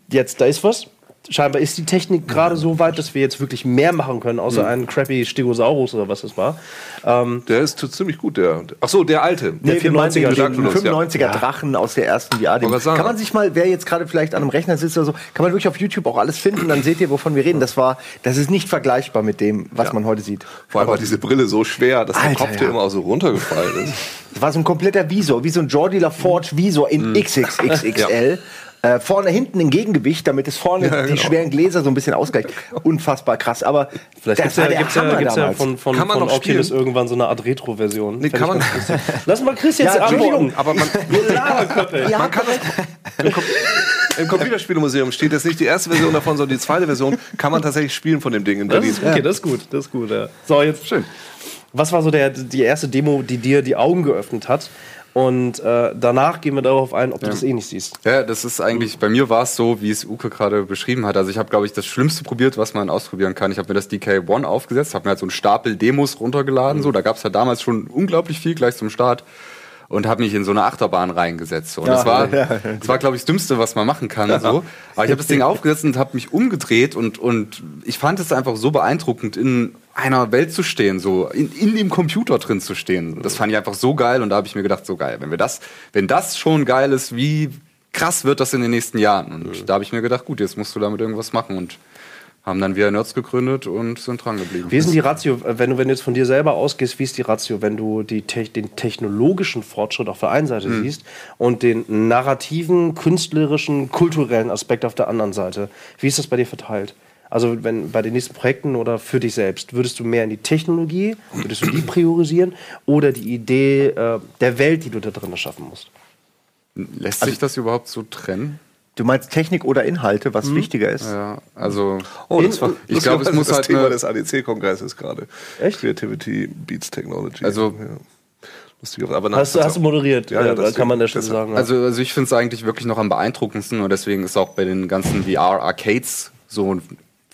[SPEAKER 1] jetzt da ist was? Scheinbar ist die Technik gerade so weit, dass wir jetzt wirklich mehr machen können, außer einen crappy Stegosaurus oder was es war. Ähm,
[SPEAKER 4] Der ist ziemlich gut, der. Ach so, der alte.
[SPEAKER 1] Der
[SPEAKER 2] Nee, wir meinen
[SPEAKER 1] 94er
[SPEAKER 2] den
[SPEAKER 4] Dark Souls,
[SPEAKER 2] 95er Drachen aus der ersten VR. Kann man sich mal, wer jetzt gerade vielleicht an einem Rechner sitzt oder so, kann man wirklich auf YouTube auch alles finden, dann seht ihr, wovon wir reden. Das war, das ist nicht vergleichbar mit dem, was
[SPEAKER 4] Ja.
[SPEAKER 2] man heute sieht.
[SPEAKER 4] Vor allem war diese Brille so schwer, dass der
[SPEAKER 2] Alter,
[SPEAKER 4] Kopf dir
[SPEAKER 2] ja.
[SPEAKER 4] immer auch so runtergefallen ist.
[SPEAKER 2] Das war so ein kompletter Visor, wie so ein Jordi LaForge Visor in
[SPEAKER 4] Mhm.
[SPEAKER 2] XXXXL. Äh, vorne hinten ein Gegengewicht, damit es vorne
[SPEAKER 4] Ja,
[SPEAKER 2] die
[SPEAKER 4] genau.
[SPEAKER 2] schweren Gläser so ein bisschen ausgleicht. Unfassbar krass. Aber
[SPEAKER 1] Vielleicht gibt es ja, gibt's ja, gibt's ja von, von,
[SPEAKER 4] Kann man
[SPEAKER 1] von
[SPEAKER 4] noch
[SPEAKER 1] Oculus
[SPEAKER 4] spielen?
[SPEAKER 1] irgendwann so eine Art Retro-Version.
[SPEAKER 4] Nee, kann man-.
[SPEAKER 1] Lass mal Chris jetzt
[SPEAKER 2] Ja,
[SPEAKER 1] antworten.
[SPEAKER 4] Aber man,
[SPEAKER 2] ja,
[SPEAKER 4] man kann das. Im, Com Im Computerspielemuseum steht jetzt nicht die erste Version davon, sondern die zweite Version. Kann man tatsächlich spielen von dem Ding in
[SPEAKER 1] Das
[SPEAKER 4] Berlin.
[SPEAKER 1] ist, okay, das ist gut, das ist gut. Ja. So, jetzt schön. Was war so der, die erste Demo, die dir die Augen geöffnet hat? Und äh, danach gehen wir darauf ein, ob du das eh nicht siehst.
[SPEAKER 5] Ja, das ist eigentlich, bei mir war es so, wie es Uke gerade beschrieben hat. Also ich habe, glaube ich, das Schlimmste probiert, was man ausprobieren kann. Ich habe mir das DK1 aufgesetzt, habe mir halt so einen Stapel Demos runtergeladen. So, da gab es ja damals schon unglaublich viel gleich zum Start. Und habe mich in so eine Achterbahn reingesetzt. So. Und das war, das war glaube ich, das Dümmste, was man machen kann. So. Aber ich habe das Ding aufgesetzt und habe mich umgedreht und, und ich fand es einfach so beeindruckend, in einer Welt zu stehen, so in, in dem Computer drin zu stehen. Das fand ich einfach so geil und da habe ich mir gedacht, so geil, wenn wir das, wenn das schon geil ist, wie krass wird das in den nächsten Jahren? Und da habe ich mir gedacht, gut, jetzt musst du damit irgendwas machen und haben dann wieder Nerds gegründet und sind dran geblieben.
[SPEAKER 1] Wie ist denn die Ratio, wenn du, wenn du jetzt von dir selber ausgehst, wie ist die Ratio, wenn du die, den technologischen Fortschritt auf der einen Seite siehst und den narrativen, künstlerischen, kulturellen Aspekt auf der anderen Seite? Wie ist das bei dir verteilt? Also wenn bei den nächsten Projekten oder für dich selbst, würdest du mehr in die Technologie, würdest du die priorisieren oder die Idee äh, der Welt, die du da drin erschaffen musst?
[SPEAKER 5] Lässt sich das überhaupt so trennen?
[SPEAKER 2] Du meinst Technik oder Inhalte, was
[SPEAKER 4] Mhm.
[SPEAKER 2] wichtiger ist?
[SPEAKER 5] Ja, also
[SPEAKER 4] Oh, das war,
[SPEAKER 5] Ich glaub, es muss
[SPEAKER 4] das
[SPEAKER 5] halt
[SPEAKER 4] Thema
[SPEAKER 5] eine-
[SPEAKER 4] des ADC-Kongresses gerade.
[SPEAKER 1] Echt?
[SPEAKER 4] Creativity beats Technology.
[SPEAKER 5] Also-
[SPEAKER 4] ja. lustig. Aber
[SPEAKER 1] Hast du, hast du moderiert,
[SPEAKER 4] Ja, ja,
[SPEAKER 1] kann man Stelle
[SPEAKER 4] deshalb.
[SPEAKER 1] sagen. ja.
[SPEAKER 5] Also, also ich finde es eigentlich wirklich noch am beeindruckendsten und deswegen ist auch bei den ganzen VR-Arcades so ein-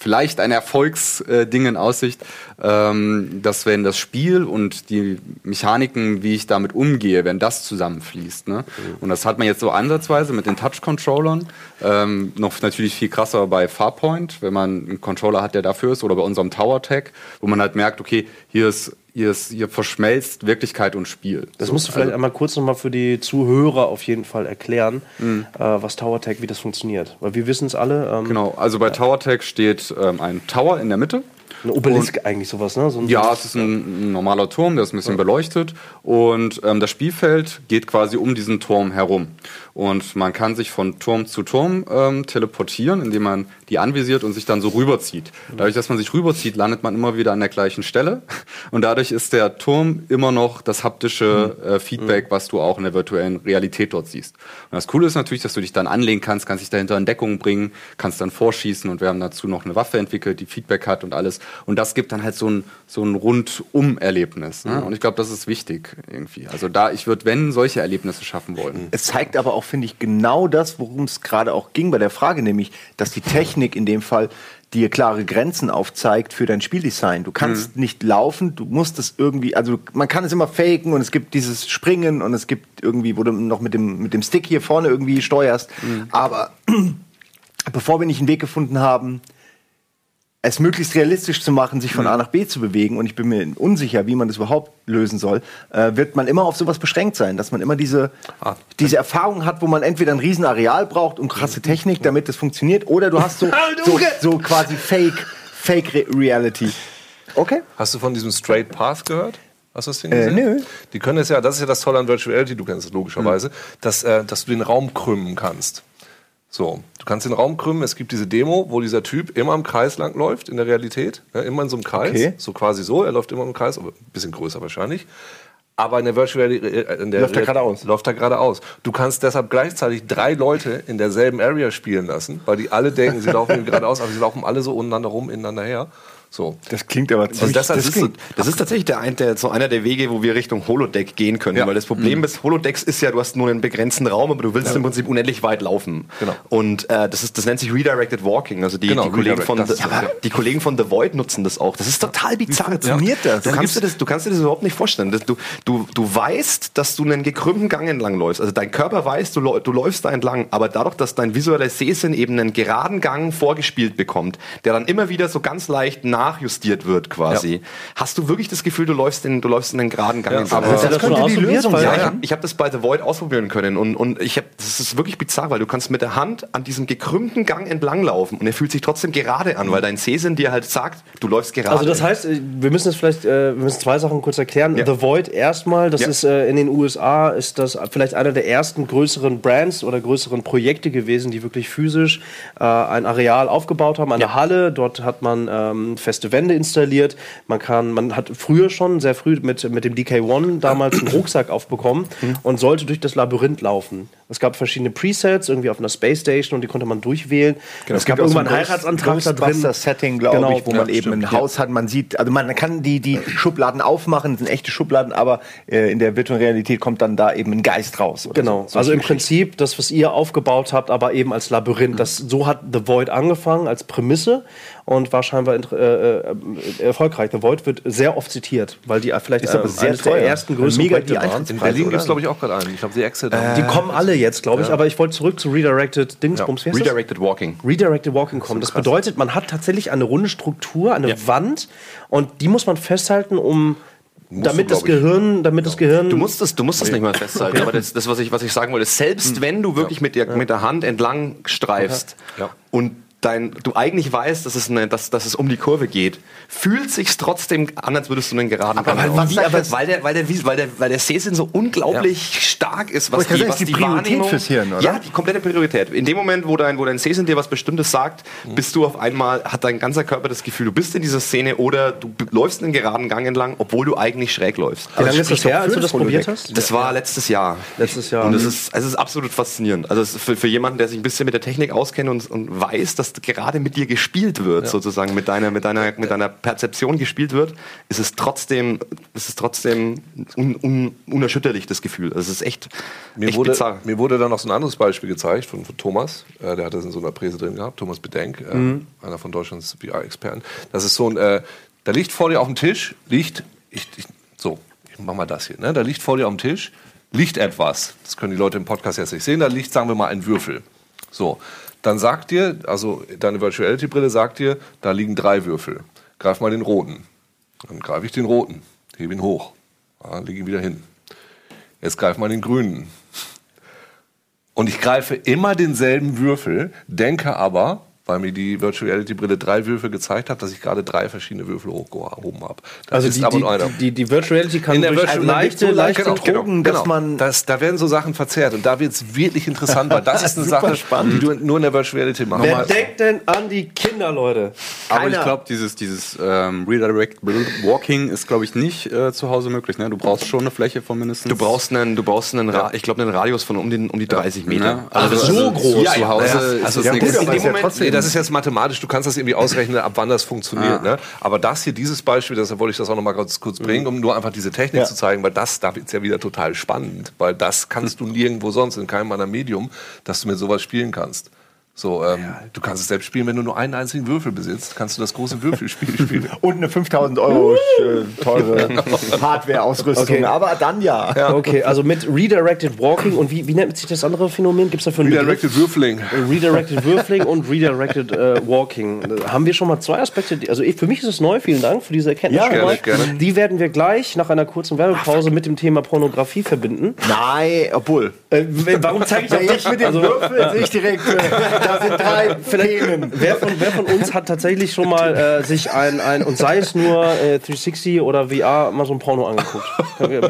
[SPEAKER 5] vielleicht ein Erfolgsding in Aussicht, ähm, dass wenn das Spiel und die Mechaniken, wie ich damit umgehe, wenn das zusammenfließt. Ne? Und das hat man jetzt so ansatzweise mit den Touch-Controllern, ähm, noch natürlich viel krasser bei Farpoint, wenn man einen Controller hat, der dafür ist, oder bei unserem Tower-Tag, wo man halt merkt, okay, hier ist ist, hier verschmelzt Wirklichkeit und Spiel.
[SPEAKER 1] Das
[SPEAKER 5] So,
[SPEAKER 1] musst du vielleicht
[SPEAKER 5] also-
[SPEAKER 1] einmal kurz nochmal für die Zuhörer auf jeden Fall erklären,
[SPEAKER 5] Mhm.
[SPEAKER 1] äh, was TowerTech, wie das funktioniert. Weil wir wissen es alle. Ähm,
[SPEAKER 5] Genau, also bei TowerTech steht ähm, ein Tower in der Mitte.
[SPEAKER 1] Ein Obelisk eigentlich sowas, ne? So
[SPEAKER 5] Ja, es ist ein, ein normaler Turm, der ist ein bisschen beleuchtet und ähm, das Spielfeld geht quasi um diesen Turm herum. Und man kann sich von Turm zu Turm ähm, teleportieren, indem man die anvisiert und sich dann so rüberzieht. Dadurch, dass man sich rüberzieht, landet man immer wieder an der gleichen Stelle. Und dadurch ist der Turm immer noch das haptische äh, Feedback, was du auch in der virtuellen Realität dort siehst. Und das Coole ist natürlich, dass du dich dann anlegen kannst, kannst dich dahinter in Deckung bringen, kannst dann vorschießen und wir haben dazu noch eine Waffe entwickelt, die Feedback hat und alles. Und das gibt dann halt so ein, so ein Rundum-Erlebnis. Ne? Und ich glaube, das ist wichtig irgendwie. Also da, ich würde, wenn, solche Erlebnisse schaffen wollen.
[SPEAKER 2] Es zeigt aber auch auch, finde ich, genau das, worum es gerade auch ging bei der Frage, nämlich, dass die Technik in dem Fall dir klare Grenzen aufzeigt für dein Spieldesign. Du kannst nicht laufen, du musst es irgendwie, also man kann es immer faken und es gibt dieses Springen und es gibt irgendwie, wo du noch mit dem, mit dem Stick hier vorne irgendwie steuerst. Aber bevor wir nicht einen Weg gefunden haben, es möglichst realistisch zu machen, sich von A nach B zu bewegen, und ich bin mir unsicher, wie man das überhaupt lösen soll, äh, wird man immer auf sowas beschränkt sein, dass man immer diese,
[SPEAKER 4] Ah.
[SPEAKER 2] diese Erfahrung hat, wo man entweder ein Riesenareal braucht und krasse Technik, damit das funktioniert, oder du hast so, so, so quasi Fake, Fake Re Reality. Okay.
[SPEAKER 4] Hast du von diesem Straight Path gehört? Hast du das Ding
[SPEAKER 2] Äh,
[SPEAKER 4] gesehen?
[SPEAKER 2] nö.
[SPEAKER 4] Die können es ja, das ist ja das Tolle an Virtual Reality, du kennst es logischerweise, dass, äh, dass du den Raum krümmen kannst. So, du kannst den Raum krümmen. Es gibt diese Demo, wo dieser Typ immer im Kreis lang läuft in der Realität, ne, immer in so einem Kreis,
[SPEAKER 2] Okay.
[SPEAKER 4] so quasi so. Er läuft immer im Kreis, aber ein bisschen größer wahrscheinlich. Aber in der Virtual Reality äh, der
[SPEAKER 2] Läuft er geradeaus.
[SPEAKER 4] Läuft er geradeaus. Du kannst deshalb gleichzeitig drei Leute in derselben Area spielen lassen, weil die alle denken, sie laufen geradeaus, aber sie laufen alle so untereinander rum, ineinander her. So.
[SPEAKER 2] Das klingt aber
[SPEAKER 3] Also
[SPEAKER 2] ziemlich...
[SPEAKER 3] das, das, ist, so,
[SPEAKER 2] klingt-
[SPEAKER 3] das ist tatsächlich der, ein- der, so einer der Wege, wo wir Richtung Holodeck gehen können.
[SPEAKER 4] Ja.
[SPEAKER 3] Weil das Problem des Holodecks ist ja, du hast nur einen begrenzten Raum, aber du willst im Prinzip unendlich weit laufen.
[SPEAKER 4] Genau.
[SPEAKER 3] Und äh, das, ist, das nennt sich Redirected Walking. Also die,
[SPEAKER 4] Genau,
[SPEAKER 3] die, Kollegen von
[SPEAKER 4] das
[SPEAKER 3] The,
[SPEAKER 4] ist ja.
[SPEAKER 3] die Kollegen von The Void nutzen das auch. Das ist total bizarr.
[SPEAKER 2] funktioniert das?
[SPEAKER 3] Du kannst, dir das, du kannst dir das überhaupt nicht vorstellen. Das, du, du, du weißt, dass du einen gekrümmten Gang entlang läufst. Also dein Körper weiß, du, du läufst da entlang. Aber dadurch, dass dein visueller Sehsinn eben einen geraden Gang vorgespielt bekommt, der dann immer wieder so ganz leicht nachjustiert wird quasi, hast du wirklich das Gefühl, du läufst in, du läufst in einen geraden Gang entlang.
[SPEAKER 1] Hast du das schon ausprobiert? Weil-
[SPEAKER 3] Ja, ich habe hab das bei The Void ausprobieren können und, und ich hab, das ist wirklich bizarr, weil du kannst mit der Hand an diesem gekrümmten Gang entlanglaufen und er fühlt sich trotzdem gerade an, weil dein Sehsinn dir halt sagt, du läufst gerade.
[SPEAKER 1] Also das heißt, äh, wir müssen es vielleicht, äh, wir müssen zwei Sachen kurz erklären.
[SPEAKER 3] Ja.
[SPEAKER 1] The Void erstmal, das
[SPEAKER 3] Ja.
[SPEAKER 1] ist äh, in den USA ist das vielleicht einer der ersten größeren Brands oder größeren Projekte gewesen, die wirklich physisch äh, ein Areal aufgebaut haben, eine Halle. Dort hat man ähm, feste Wände installiert. Man kann, man hat früher schon sehr früh mit mit dem DK1 damals einen Rucksack aufbekommen
[SPEAKER 3] Mhm.
[SPEAKER 1] und sollte durch das Labyrinth laufen. Es gab verschiedene Presets irgendwie auf einer Space Station und die konnte man durchwählen. es gab
[SPEAKER 2] so
[SPEAKER 1] irgendwann einen
[SPEAKER 2] ein
[SPEAKER 1] Heiratsantrag da drin.
[SPEAKER 2] Ghostbuster-Setting, glaube
[SPEAKER 1] Genau.
[SPEAKER 2] ich, wo
[SPEAKER 1] Ja,
[SPEAKER 2] man eben
[SPEAKER 4] stimmt,
[SPEAKER 2] ein Haus hat. Man sieht, also man kann die, die Schubladen aufmachen, das sind echte Schubladen, aber äh, in der virtuellen Realität kommt dann da eben ein Geist raus.
[SPEAKER 1] Genau,
[SPEAKER 2] so.
[SPEAKER 1] also im Prinzip das, was ihr aufgebaut habt, aber eben als Labyrinth. Das, so hat The Void angefangen als Prämisse und war scheinbar äh, äh, erfolgreich. The Void wird sehr oft zitiert, weil die vielleicht
[SPEAKER 2] aber
[SPEAKER 1] äh,
[SPEAKER 2] sehr
[SPEAKER 1] eines der
[SPEAKER 2] teuer.
[SPEAKER 1] ersten größeren
[SPEAKER 2] Mega
[SPEAKER 1] Projekte
[SPEAKER 2] die
[SPEAKER 1] waren.
[SPEAKER 4] In Berlin gibt es, glaube ich, auch gerade einen. Ich glaube, The Exit.
[SPEAKER 1] Die kommen alle jetzt, glaube ich, aber ich wollte zurück zu Redirected Dingsbums. Wie heißt das?
[SPEAKER 3] Redirected Walking.
[SPEAKER 1] Redirected Walking kommen. Das bedeutet, man hat tatsächlich eine runde Struktur, eine
[SPEAKER 3] Ja.
[SPEAKER 1] Wand und die muss man festhalten, um damit
[SPEAKER 4] du,
[SPEAKER 1] das. Gehirn, damit das Gehirn
[SPEAKER 3] Du musst das, du musst das nicht mal festhalten, aber das, das was, ich, was ich sagen wollte, selbst wenn du wirklich mit, der, mit der Hand entlang streifst
[SPEAKER 4] Ja.
[SPEAKER 3] und dein, du eigentlich weißt, dass es, eine, dass, dass es um die Kurve geht, fühlt sich's trotzdem an, als würdest du einen geraden
[SPEAKER 2] Aber
[SPEAKER 3] Gang laufen.
[SPEAKER 2] sagt das-
[SPEAKER 3] weil, der, weil, der, weil, der, weil der Sehsinn so unglaublich stark ist, was die,
[SPEAKER 2] gerade
[SPEAKER 3] was
[SPEAKER 2] sagen, ist die Priorität fürs Hirn, oder?
[SPEAKER 3] Ja, die komplette Priorität. In dem Moment, wo dein, wo dein Sehsinn dir was Bestimmtes sagt,
[SPEAKER 2] Mhm.
[SPEAKER 3] bist du auf einmal, hat dein ganzer Körper das Gefühl, du bist in dieser Szene oder du läufst einen geraden Gang entlang, obwohl du eigentlich schräg läufst.
[SPEAKER 1] Wie lange ist das her, als du das probiert hast?
[SPEAKER 3] Das war letztes Jahr.
[SPEAKER 1] Letztes Jahr.
[SPEAKER 3] Und es ist, es ist absolut faszinierend. Also für, für jemanden, der sich ein bisschen mit der Technik auskennt und, und weiß, dass gerade mit dir gespielt wird, sozusagen mit deiner, mit deiner, mit deiner Perzeption gespielt wird, ist es trotzdem, ist es trotzdem un, un, unerschütterlich das Gefühl. Also es ist echt,
[SPEAKER 4] Mir
[SPEAKER 3] echt
[SPEAKER 4] wurde,
[SPEAKER 3] bizarr.
[SPEAKER 4] mir wurde dann noch so ein anderes Beispiel gezeigt von, von Thomas. Äh, der hat das in so einer Präse drin gehabt. Thomas Bedenk, äh, einer von Deutschlands VR-Experten. Das ist so ein, äh, da liegt vor dir auf dem Tisch, liegt, ich, ich, so, ich mach mal das hier, ne? Da liegt vor dir auf dem Tisch, liegt etwas. Das können die Leute im Podcast jetzt nicht sehen. Da liegt, sagen wir mal, ein Würfel. So, dann sagt dir, also deine Virtuality-Brille sagt dir, da liegen drei Würfel. Greif mal den roten. Dann greife ich den roten, hebe ihn hoch, ja, lege ihn wieder hin. Jetzt greif mal den grünen. Und ich greife immer denselben Würfel, denke aber, weil mir die Virtual Reality Brille drei Würfel gezeigt hat, dass ich gerade drei verschiedene Würfel hochgehoben habe. Das
[SPEAKER 1] Also
[SPEAKER 4] ist
[SPEAKER 1] die,
[SPEAKER 4] aber
[SPEAKER 1] die, die, die Virtual Reality kann
[SPEAKER 4] In der
[SPEAKER 1] durch
[SPEAKER 4] Virtual
[SPEAKER 1] leichte,
[SPEAKER 2] so
[SPEAKER 1] leichte
[SPEAKER 2] leichte Drogen, dass man-
[SPEAKER 4] das, da werden so Sachen verzerrt und da wird es wirklich interessant, weil das ist eine Sache,
[SPEAKER 2] spannend.
[SPEAKER 4] die du nur in der Virtual Reality machen
[SPEAKER 1] Wer denkt denn an die Kinder, Leute?
[SPEAKER 5] Aber ich
[SPEAKER 2] Keiner.
[SPEAKER 5] glaube, dieses, dieses ähm, Redirect Walking ist, glaube ich, nicht äh, zu Hause möglich. Ne? Du brauchst schon eine Fläche von mindestens.
[SPEAKER 3] Du brauchst einen, du brauchst einen, Ra ich glaube, einen Radius von um, den, um die 30 Meter.
[SPEAKER 5] Ja,
[SPEAKER 3] Also,
[SPEAKER 5] also
[SPEAKER 3] so
[SPEAKER 5] groß.
[SPEAKER 3] Ja,
[SPEAKER 5] zu
[SPEAKER 3] ja,
[SPEAKER 5] Hause
[SPEAKER 3] ja,
[SPEAKER 5] ist
[SPEAKER 3] also
[SPEAKER 5] es
[SPEAKER 3] ja, gut,
[SPEAKER 4] aber ist ja trotzdem- das ist jetzt mathematisch, du kannst das irgendwie ausrechnen, ab wann das funktioniert. Ne? Aber das hier, dieses Beispiel, deshalb wollte ich das auch noch mal kurz, kurz bringen, um nur einfach diese Technik
[SPEAKER 2] Ja.
[SPEAKER 4] zu zeigen, weil das, da wird's ja wieder total spannend, weil das kannst du nirgendwo sonst, in keinem anderen Medium, dass du mit sowas spielen kannst. So, ähm, du kannst es selbst spielen, wenn du nur einen einzigen Würfel besitzt, kannst du das große Würfelspiel spielen.
[SPEAKER 2] Und eine 5000 Euro äh, teure Hardware-Ausrüstung.
[SPEAKER 1] Okay.
[SPEAKER 2] Aber dann ja.
[SPEAKER 1] Okay, also mit Redirected Walking und wie, wie nennt sich das andere Phänomen? Gibt es dafür einen Begriff?
[SPEAKER 4] Redirected Würfeling.
[SPEAKER 1] Redirected Würfling und Redirected äh, Walking. Haben wir schon mal zwei Aspekte? die- Also ich, für mich ist es neu, vielen Dank für diese Erkenntnis.
[SPEAKER 2] Ja,
[SPEAKER 4] gerne, gerne.
[SPEAKER 1] Die werden wir gleich nach einer kurzen Werbepause mit dem Thema Pornografie verbinden.
[SPEAKER 2] Nein, obwohl.
[SPEAKER 1] Äh, warum zeige ich
[SPEAKER 2] Ja, jetzt
[SPEAKER 1] dich?
[SPEAKER 2] mit dem
[SPEAKER 1] Also,
[SPEAKER 2] Würfel sehe ich direkt, äh, da sind drei Themen.
[SPEAKER 1] Wer von, wer von uns hat tatsächlich schon mal äh, sich ein, ein, und sei es nur äh, 360 oder VR, mal so ein Porno angeguckt?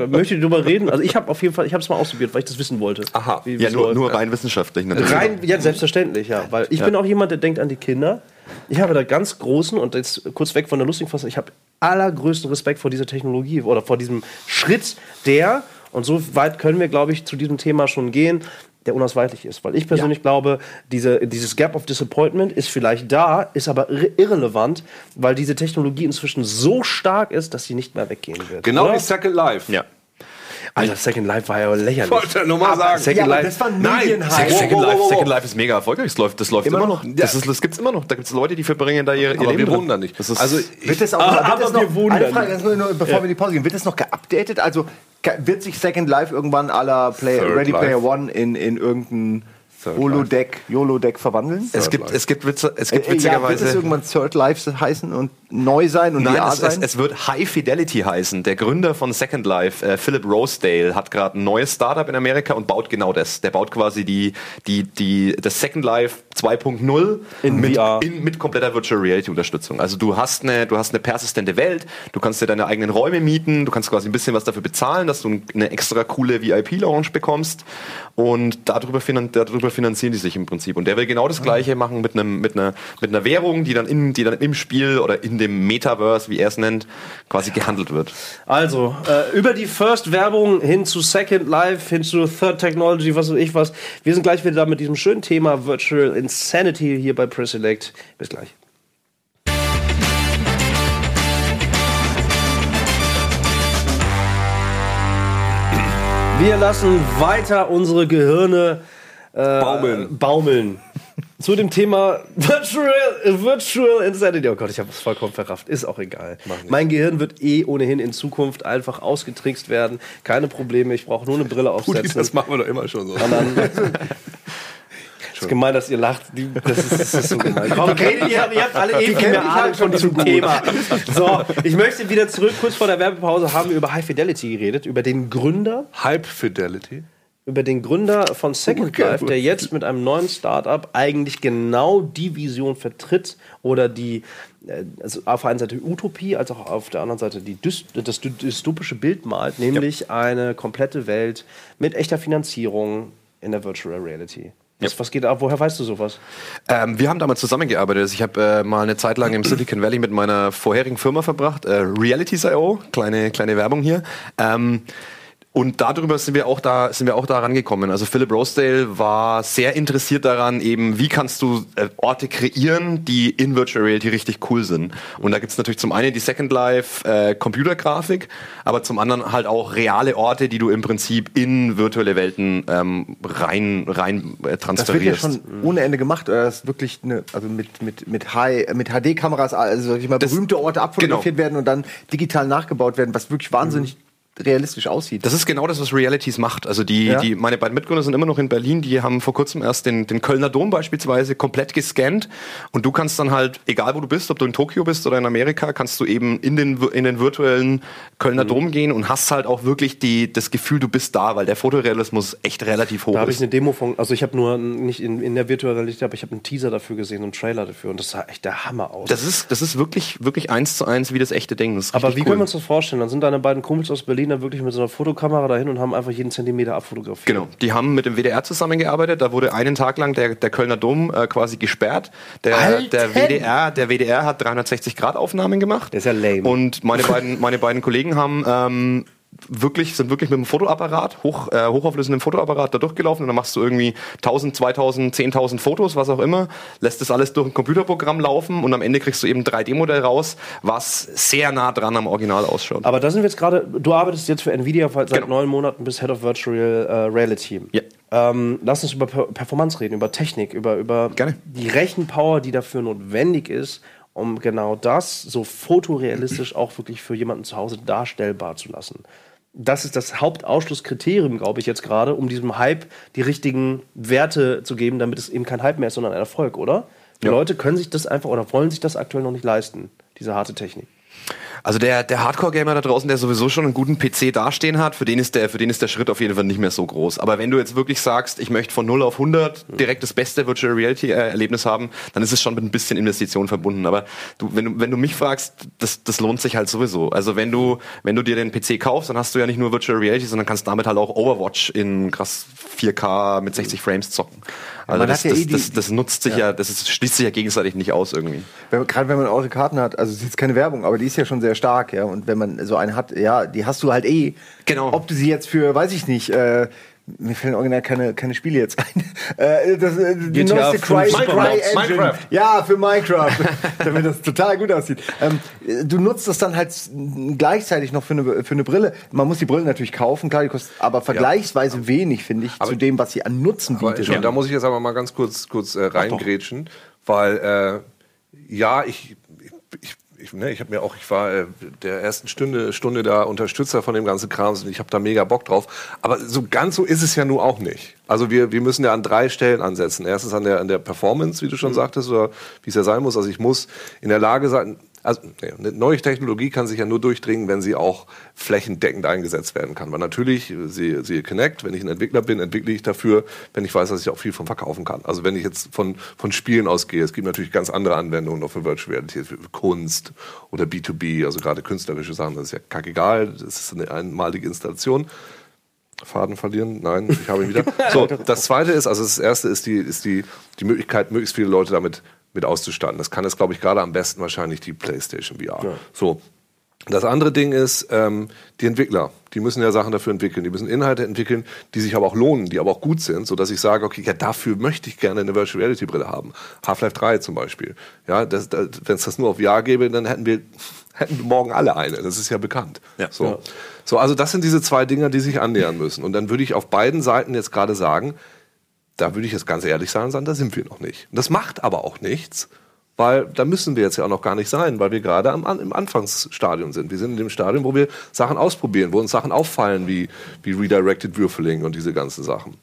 [SPEAKER 1] Möchtet ihr darüber reden? Also ich habe auf jeden Fall, ich habe es mal ausprobiert, weil ich das wissen wollte.
[SPEAKER 4] Aha.
[SPEAKER 1] Wie, wie
[SPEAKER 3] Ja, nur, nur rein wissenschaftlich natürlich.
[SPEAKER 1] Rein, ja, selbstverständlich, ja. Weil ich bin auch jemand, der denkt an die Kinder. Ich habe da ganz großen und jetzt kurz weg von der lustigen Fassung, ich habe allergrößten Respekt vor dieser Technologie oder vor diesem Schritt, der, und so weit können wir, glaube ich, zu diesem Thema schon gehen, der unausweichlich ist. Weil ich persönlich glaube, diese, dieses Gap of Disappointment ist vielleicht da, ist aber irre irrelevant, weil diese Technologie inzwischen so stark ist, dass sie nicht mehr weggehen wird.
[SPEAKER 4] Genau
[SPEAKER 1] Oder?
[SPEAKER 4] wie Second Life.
[SPEAKER 3] Ja.
[SPEAKER 1] Alter, Second Life war ja lächerlich.
[SPEAKER 4] Wollte er nur mal sagen.
[SPEAKER 1] Second
[SPEAKER 2] Ja,
[SPEAKER 1] Life.
[SPEAKER 2] das war ein
[SPEAKER 4] Nein.
[SPEAKER 3] Second, Second, Life. Second Life ist mega erfolgreich. Das läuft, das läuft immer,
[SPEAKER 2] Immer
[SPEAKER 3] noch. Das, ist, das gibt's immer noch. Da gibt es Leute, die verbringen da ihre, ihr
[SPEAKER 4] Aber
[SPEAKER 3] Leben
[SPEAKER 4] wir da nicht.
[SPEAKER 3] Das ist,
[SPEAKER 4] Also
[SPEAKER 2] Wird das auch,
[SPEAKER 1] Aber-
[SPEAKER 2] wird
[SPEAKER 1] aber
[SPEAKER 2] das noch,
[SPEAKER 1] wir wundern.
[SPEAKER 2] Eine Frage, nur, bevor wir in die Pause gehen, wird das noch geupdatet? Also wird sich Second Life irgendwann Play,
[SPEAKER 4] Third
[SPEAKER 2] Ready
[SPEAKER 4] Life.
[SPEAKER 2] Player One in, in irgendein
[SPEAKER 4] Third
[SPEAKER 2] Holodeck, YOLO-Deck verwandeln?
[SPEAKER 3] es,
[SPEAKER 4] Third
[SPEAKER 3] gibt,
[SPEAKER 4] Life.
[SPEAKER 3] es gibt Witze, es gibt
[SPEAKER 2] Äh, ja, wird
[SPEAKER 3] witzigerweise.
[SPEAKER 2] es irgendwann Third Life heißen und neu sein und
[SPEAKER 3] Nein,
[SPEAKER 2] VR
[SPEAKER 3] es, es,
[SPEAKER 2] sein?
[SPEAKER 3] es wird High Fidelity heißen. Der Gründer von Second Life, äh, Philip Rosedale, hat gerade ein neues Startup in Amerika und baut genau das. Der baut quasi die, die, die, das Second Life 2.0
[SPEAKER 1] In
[SPEAKER 3] mit,
[SPEAKER 1] VR.
[SPEAKER 3] in, mit kompletter Virtual Reality Unterstützung. Also du hast eine, du hast eine persistente Welt, du kannst dir deine eigenen Räume mieten, du kannst quasi ein bisschen was dafür bezahlen, dass du eine extra coole VIP-Lounge bekommst und darüber, finan darüber finanzieren die sich im Prinzip. Und der will genau das Gleiche machen mit einem, mit einer, mit einer Währung, die dann in, die dann im Spiel oder in dem Metaverse, wie er es nennt, quasi gehandelt wird.
[SPEAKER 1] Also, äh, über die First-Werbung hin zu Second Life, hin zu Third Technology, was weiß ich was. Wir sind gleich wieder da mit diesem schönen Thema Virtual Insanity hier bei Preselect. Bis gleich. Wir lassen weiter unsere Gehirne äh,
[SPEAKER 4] Baumeln.
[SPEAKER 1] baumeln. Zu dem Thema Virtual, Virtual Insanity. Oh Gott, ich habe es vollkommen verrafft. Ist auch egal. Mein Gehirn wird eh ohnehin in Zukunft einfach ausgetrickst werden. Keine Probleme. Ich brauche nur eine Brille aufsetzen.
[SPEAKER 4] das machen wir doch immer schon so.
[SPEAKER 1] Ist gemein, dass ihr lacht. Die, das, ist, das ist so gemein. Komm, redet ihr, ihr habt alle eh viel mehr Ahnung von
[SPEAKER 2] schon
[SPEAKER 1] diesem. Thema. So, ich möchte wieder zurück. Kurz vor der Werbepause haben wir über High Fidelity geredet, über den Gründer
[SPEAKER 4] Hype Fidelity.
[SPEAKER 1] Über den Gründer von Second Life, der jetzt mit einem neuen Startup eigentlich genau die Vision vertritt oder die, äh, also auf der einen Seite Utopie, als auch auf der anderen Seite die das dy- dystopische Bild malt, nämlich eine komplette Welt mit echter Finanzierung in der Virtual Reality. Was, was geht ab? Woher weißt du sowas?
[SPEAKER 3] Ähm, wir haben damals zusammengearbeitet. Also ich habe äh, mal eine Zeit lang im Silicon Valley mit meiner vorherigen Firma verbracht, äh, Realities.io, kleine, kleine Werbung hier. Ähm, und darüber sind wir auch da, sind wir auch da rangekommen. Also Philip Rosedale war sehr interessiert daran, eben, wie kannst du äh, Orte kreieren, die in Virtual Reality richtig cool sind. Und da gibt's natürlich zum einen die Second Life äh, Computergrafik, aber zum anderen halt auch reale Orte, die du im Prinzip in virtuelle Welten ähm, rein, rein äh,
[SPEAKER 2] Das wird ja
[SPEAKER 3] transferierst.
[SPEAKER 2] schon ohne Ende gemacht, oder das ist wirklich eine, also mit, mit, mit, High- mit HD-Kameras, also sag ich mal, berühmte Orte abfotografiert
[SPEAKER 3] genau.
[SPEAKER 2] werden und dann digital nachgebaut werden, was wirklich wahnsinnig realistisch aussieht.
[SPEAKER 3] Das ist genau das, was Realities macht. Also die,
[SPEAKER 2] Ja.
[SPEAKER 3] die, meine beiden Mitgründer sind immer noch in Berlin. Die haben vor kurzem erst den, den Kölner Dom beispielsweise komplett gescannt. Und du kannst dann halt, egal wo du bist, ob du in Tokio bist oder in Amerika, kannst du eben in den, in den virtuellen
[SPEAKER 2] Mhm.
[SPEAKER 3] Kölner Dom gehen und hast halt auch wirklich die, das Gefühl, du bist da, weil der Fotorealismus echt relativ hoch
[SPEAKER 1] Da habe ich
[SPEAKER 3] ist.
[SPEAKER 1] eine Demo von, also ich habe nur nicht in, in der virtuellen Realität, aber ich habe einen Teaser dafür gesehen, einen Trailer dafür und das sah echt der Hammer aus.
[SPEAKER 3] Das ist, das ist wirklich, wirklich eins zu eins wie das echte Ding. Das ist
[SPEAKER 1] aber wie
[SPEAKER 3] richtig
[SPEAKER 1] können wir
[SPEAKER 3] cool.
[SPEAKER 1] uns das vorstellen? Dann sind deine beiden Kumpels aus Berlin da wirklich mit so einer Fotokamera dahin und haben einfach jeden Zentimeter abfotografiert.
[SPEAKER 3] Genau, die haben mit dem WDR zusammengearbeitet. Da wurde einen Tag lang der, der Kölner Dom äh, quasi gesperrt. Der, der, WDR, der WDR hat 360-Grad-Aufnahmen gemacht.
[SPEAKER 1] Der ist ja lame.
[SPEAKER 3] Und meine beiden, meine beiden Kollegen haben ähm, wirklich, sind wirklich mit einem Fotoapparat, hoch, äh, hochauflösenden Fotoapparat da durchgelaufen und dann machst du irgendwie 1000, 2000, 10.000 Fotos, was auch immer, lässt das alles durch ein Computerprogramm laufen und am Ende kriegst du eben ein 3D-Modell raus, was sehr nah dran am Original ausschaut.
[SPEAKER 1] Aber da sind wir jetzt gerade, du arbeitest jetzt für Nvidia seit
[SPEAKER 3] Genau.
[SPEAKER 1] neun Monaten, bist Head of Virtual äh, Reality.
[SPEAKER 3] Ja.
[SPEAKER 1] Ähm, lass uns über per Performance reden, über Technik, über, über
[SPEAKER 3] Gerne.
[SPEAKER 1] die Rechenpower, die dafür notwendig ist, um genau das so fotorealistisch auch wirklich für jemanden zu Hause darstellbar zu lassen. Das ist das Hauptausschlusskriterium, glaube ich, jetzt gerade, um diesem Hype die richtigen Werte zu geben, damit es eben kein Hype mehr ist, sondern ein Erfolg, oder? Die
[SPEAKER 3] Ja.
[SPEAKER 1] Leute können sich das einfach oder wollen sich das aktuell noch nicht leisten, diese harte Technik.
[SPEAKER 3] Also der, der Hardcore-Gamer da draußen, der sowieso schon einen guten PC dastehen hat, für den, ist der, für den ist der Schritt auf jeden Fall nicht mehr so groß. Aber wenn du jetzt wirklich sagst, ich möchte von 0 auf 100 direkt das beste Virtual Reality-Erlebnis haben, dann ist es schon mit ein bisschen Investition verbunden. Aber du, wenn, du, wenn du mich fragst, das, das lohnt sich halt sowieso. Also wenn du, wenn du dir den PC kaufst, dann hast du ja nicht nur Virtual Reality, sondern kannst damit halt auch Overwatch in krass 4K mit 60 Frames zocken. Also das,
[SPEAKER 2] ja
[SPEAKER 3] das,
[SPEAKER 2] eh die-
[SPEAKER 3] das, das nutzt sich ja, das ist, schließt sich ja gegenseitig nicht aus irgendwie.
[SPEAKER 2] Gerade wenn man eure Karten hat, also es ist jetzt keine Werbung, aber die ist ja schon sehr stark, ja. Und wenn man so eine hat, ja, die hast du halt eh.
[SPEAKER 3] Genau.
[SPEAKER 2] Ob du sie jetzt für, weiß ich nicht, äh, mir fällen original keine, keine Spiele jetzt ein. Äh, das, äh, die
[SPEAKER 1] GTA
[SPEAKER 2] neueste
[SPEAKER 1] 5
[SPEAKER 2] Cry. Cry Engine.
[SPEAKER 4] Minecraft.
[SPEAKER 2] Ja, für Minecraft. damit das total gut aussieht. Ähm, äh, du nutzt das dann halt gleichzeitig noch für eine, für eine Brille. Man muss die Brille natürlich kaufen, klar, die kostet aber vergleichsweise wenig, finde ich, zu dem, was sie an Nutzen
[SPEAKER 4] Aber
[SPEAKER 2] bietet.
[SPEAKER 4] schon, da muss ich jetzt aber mal ganz kurz, kurz äh, reingrätschen, weil äh, ja, ich, ich, ich, ne, ich habe mir auch, ich war äh, der ersten Stunde, Stunde da Unterstützer von dem ganzen Krams und ich habe da mega Bock drauf. Aber so ganz so ist es ja nun auch nicht. Also wir, wir müssen ja an drei Stellen ansetzen. Erstens an der, an der Performance, wie du schon sagtest, oder wie es ja sein muss. Also ich muss in der Lage sein, also eine neue Technologie kann sich ja nur durchdringen, wenn sie auch flächendeckend eingesetzt werden kann. Weil natürlich, sie, sie Connect, wenn ich ein Entwickler bin, entwickle ich dafür, wenn ich weiß, dass ich auch viel von verkaufen kann. Also wenn ich jetzt von, von Spielen ausgehe, es gibt natürlich ganz andere Anwendungen auch für Virtual Reality, für Kunst oder B2B, also gerade künstlerische Sachen, das ist ja kackegal, das ist eine einmalige Installation. Faden verlieren? Nein, ich habe ihn wieder. So, das zweite ist, also das erste ist die, ist die, die Möglichkeit, möglichst viele Leute damit mit auszustatten. Das kann jetzt, glaube ich, gerade am besten wahrscheinlich die PlayStation VR. So. Das andere Ding ist, ähm, die Entwickler, die müssen ja Sachen dafür entwickeln. Die müssen Inhalte entwickeln, die sich aber auch lohnen, die aber auch gut sind, so dass ich sage, okay, ja, dafür möchte ich gerne eine Virtual Reality Brille haben. Half-Life 3 zum Beispiel. Ja, das, das, wenn es das nur auf VR gäbe, dann hätten wir, hätten wir morgen alle eine. Das ist ja bekannt.
[SPEAKER 3] Ja.
[SPEAKER 4] So. so, also das sind diese zwei Dinger, die sich annähern müssen. Und dann würde ich auf beiden Seiten jetzt gerade sagen, da würde ich jetzt ganz ehrlich sagen, sagen, da sind wir noch nicht. Und das macht aber auch nichts, weil da müssen wir jetzt ja auch noch gar nicht sein, weil wir gerade am, im Anfangsstadium sind. Wir sind in dem Stadium, wo wir Sachen ausprobieren, wo uns Sachen auffallen wie, wie Redirected Würfeling und diese ganzen Sachen.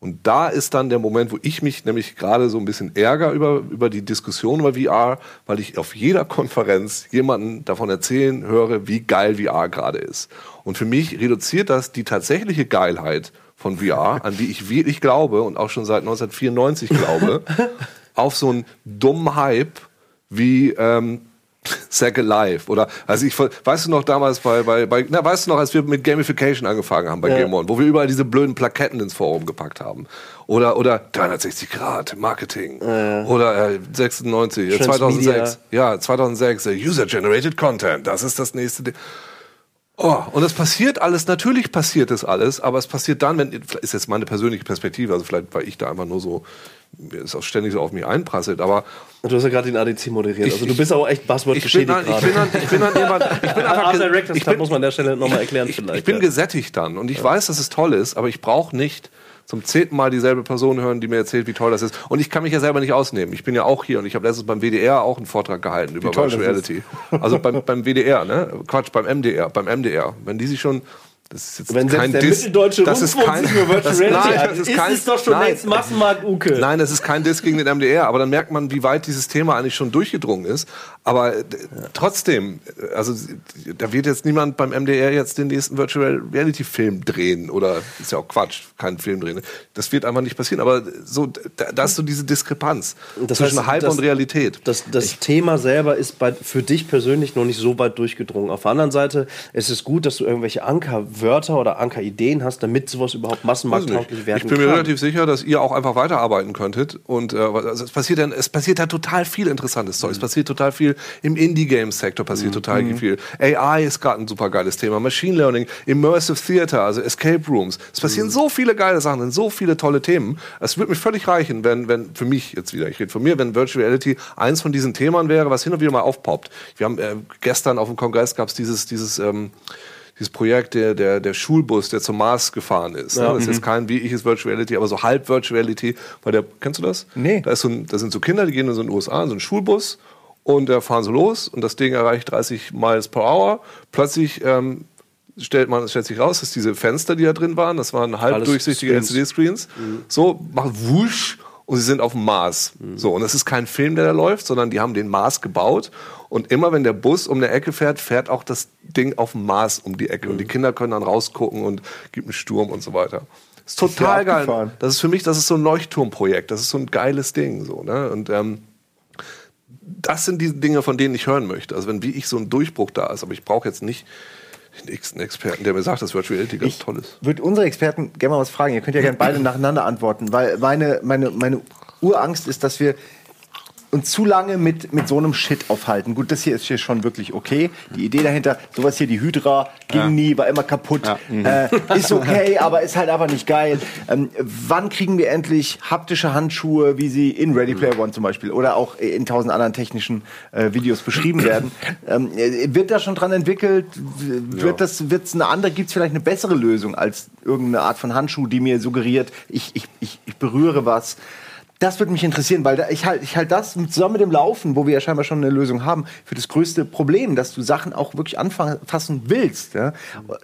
[SPEAKER 4] Und da ist dann der Moment, wo ich mich nämlich gerade so ein bisschen ärgere über, über die Diskussion über VR, weil ich auf jeder Konferenz jemanden davon erzählen höre, wie geil VR gerade ist. Und für mich reduziert das die tatsächliche Geilheit von VR, an die ich wirklich glaube und auch schon seit 1994 glaube, auf so einen dummen Hype wie ähm, Second Life oder also ich weißt du noch damals bei bei, bei na weißt du noch als wir mit Gamification angefangen haben bei Game One wo wir überall diese blöden Plaketten ins Forum gepackt haben? Oder oder 360 Grad Marketing. Oder äh, 96 äh,
[SPEAKER 1] Transmedia.
[SPEAKER 4] 2006 ja 2006 äh, User Generated Content. Das ist das nächste Ding. Oh, und es passiert alles, natürlich passiert das alles, aber es passiert dann, wenn, ist jetzt meine persönliche Perspektive, also vielleicht, weil ich da einfach nur so, mir ist auch ständig so auf mich einprasselt, aber
[SPEAKER 1] Du hast ja gerade den ADC moderiert.
[SPEAKER 4] Ich-
[SPEAKER 1] Also du bist auch echt Buzzword
[SPEAKER 4] ich bin,
[SPEAKER 1] geschädigt
[SPEAKER 4] dann, ich
[SPEAKER 1] gerade.
[SPEAKER 4] bin dann, ich bin dann jemand, ich bin einfach, ich bin,
[SPEAKER 1] muss man an der Stelle nochmal erklären
[SPEAKER 4] ich,
[SPEAKER 1] vielleicht.
[SPEAKER 4] ich bin
[SPEAKER 1] ja.
[SPEAKER 4] gesättigt dann und ich weiß, dass es toll ist, aber ich brauche nicht zum zehnten Mal dieselbe Person hören, die mir erzählt, wie toll das ist. Und ich kann mich ja selber nicht ausnehmen. Ich bin ja auch hier und ich habe letztens beim WDR auch einen Vortrag gehalten über Virtual. Reality. Also beim, beim WDR, ne? Quatsch, beim MDR, beim MDR. Wenn die sich schon das ist jetzt
[SPEAKER 1] Wenn
[SPEAKER 4] kein
[SPEAKER 1] der mitteldeutsche
[SPEAKER 4] das ist kein,
[SPEAKER 1] sich
[SPEAKER 4] das, nein, das
[SPEAKER 1] ist,
[SPEAKER 4] ist kein,
[SPEAKER 1] es doch schon
[SPEAKER 4] nein,
[SPEAKER 1] längst Massenmarkt-Uke.
[SPEAKER 4] Nein, das ist kein Diss gegen den MDR, aber dann merkt man, wie weit dieses Thema eigentlich schon durchgedrungen ist. Aber äh, trotzdem, äh, also da wird jetzt niemand beim MDR jetzt den nächsten Virtual Reality Film drehen oder ist ja auch Quatsch, keinen Film drehen. Das wird einfach nicht passieren. Aber so, da, da ist so diese Diskrepanz
[SPEAKER 1] Das
[SPEAKER 4] zwischen
[SPEAKER 1] heißt,
[SPEAKER 4] Hype
[SPEAKER 1] das-
[SPEAKER 4] und Realität.
[SPEAKER 1] Das, das Thema selber ist bei, für dich persönlich noch nicht so weit durchgedrungen. Auf der anderen Seite ist es gut, dass du irgendwelche Anker Ankerwörter oder Ankerideen hast, damit sowas überhaupt massenmarkttauglich werden
[SPEAKER 4] Ich bin mir
[SPEAKER 1] kann.
[SPEAKER 4] relativ sicher, dass ihr auch einfach weiterarbeiten könntet. Und äh, also es passiert dann, es passiert da total viel interessantes Zeug. Es passiert total viel im Indie-Game-Sektor passiert total viel. AI ist gerade ein super geiles Thema. Machine Learning, Immersive Theater, also Escape Rooms. Es passieren so viele geile Sachen, sind so viele tolle Themen. Es würde mir völlig reichen, wenn, wenn für mich jetzt wieder, ich rede von mir, wenn Virtual Reality eins von diesen Themen wäre, was hin und wieder mal aufpoppt. Wir haben äh, gestern auf dem Kongress gab es dieses, dieses ähm, dieses Projekt, der, der, der Schulbus, der zum Mars gefahren ist. Ne? Das ist jetzt kein, wie ich es Virtual Reality, aber so halb Virtual Reality. Weil der, kennst du das?
[SPEAKER 2] Nee.
[SPEAKER 4] Da, ist so ein, da sind so Kinder, die gehen in so den USA, in so einen Schulbus und da fahren so los und das Ding erreicht 30 Miles per Hour. Plötzlich ähm, stellt man, stellt sich raus, dass diese Fenster, die da drin waren, das waren halb
[SPEAKER 1] Alles
[SPEAKER 4] durchsichtige
[SPEAKER 1] Screens.
[SPEAKER 4] LCD-Screens, so machen wusch und sie sind auf dem Mars. So, und das ist kein Film, der da läuft, sondern die haben den Mars gebaut. Und immer wenn der Bus um eine Ecke fährt, fährt auch das Ding auf dem Mars um die Ecke. Und die Kinder können dann rausgucken und gibt einen Sturm und so weiter. Das ist total geil.
[SPEAKER 2] abgefahren.
[SPEAKER 4] Das ist für mich, das ist so ein Leuchtturmprojekt. Das ist so ein geiles Ding. So, ne? Und ähm, das sind die Dinge, von denen ich hören möchte. Also wenn wie ich so ein Durchbruch da ist, aber ich brauche jetzt nicht den nächsten Experten, der mir sagt, dass Virtual Reality ganz toll ist.
[SPEAKER 2] würde unsere Experten gerne mal was fragen. Ihr könnt ja gerne beide nacheinander antworten, weil meine, meine, meine Urangst ist, dass wir uns zu lange mit, mit so einem Shit aufhalten. Gut, das hier ist hier schon wirklich okay. Die Idee dahinter, sowas hier, die Hydra, ging nie, war immer kaputt. Äh, ist okay, aber ist halt einfach nicht geil. Ähm, wann kriegen wir endlich haptische Handschuhe, wie sie in Ready Player One zum Beispiel oder auch in tausend anderen technischen äh, Videos beschrieben werden? Ähm, äh, wird da schon dran entwickelt? Wird das, wird's eine andere, gibt's vielleicht eine bessere Lösung als irgendeine Art von Handschuh, die mir suggeriert, ich, ich, ich, ich berühre was? Das würde mich interessieren, weil ich halte ich halt das zusammen mit dem Laufen, wo wir ja scheinbar schon eine Lösung haben, für das größte Problem, dass du Sachen auch wirklich anfassen willst. Ja?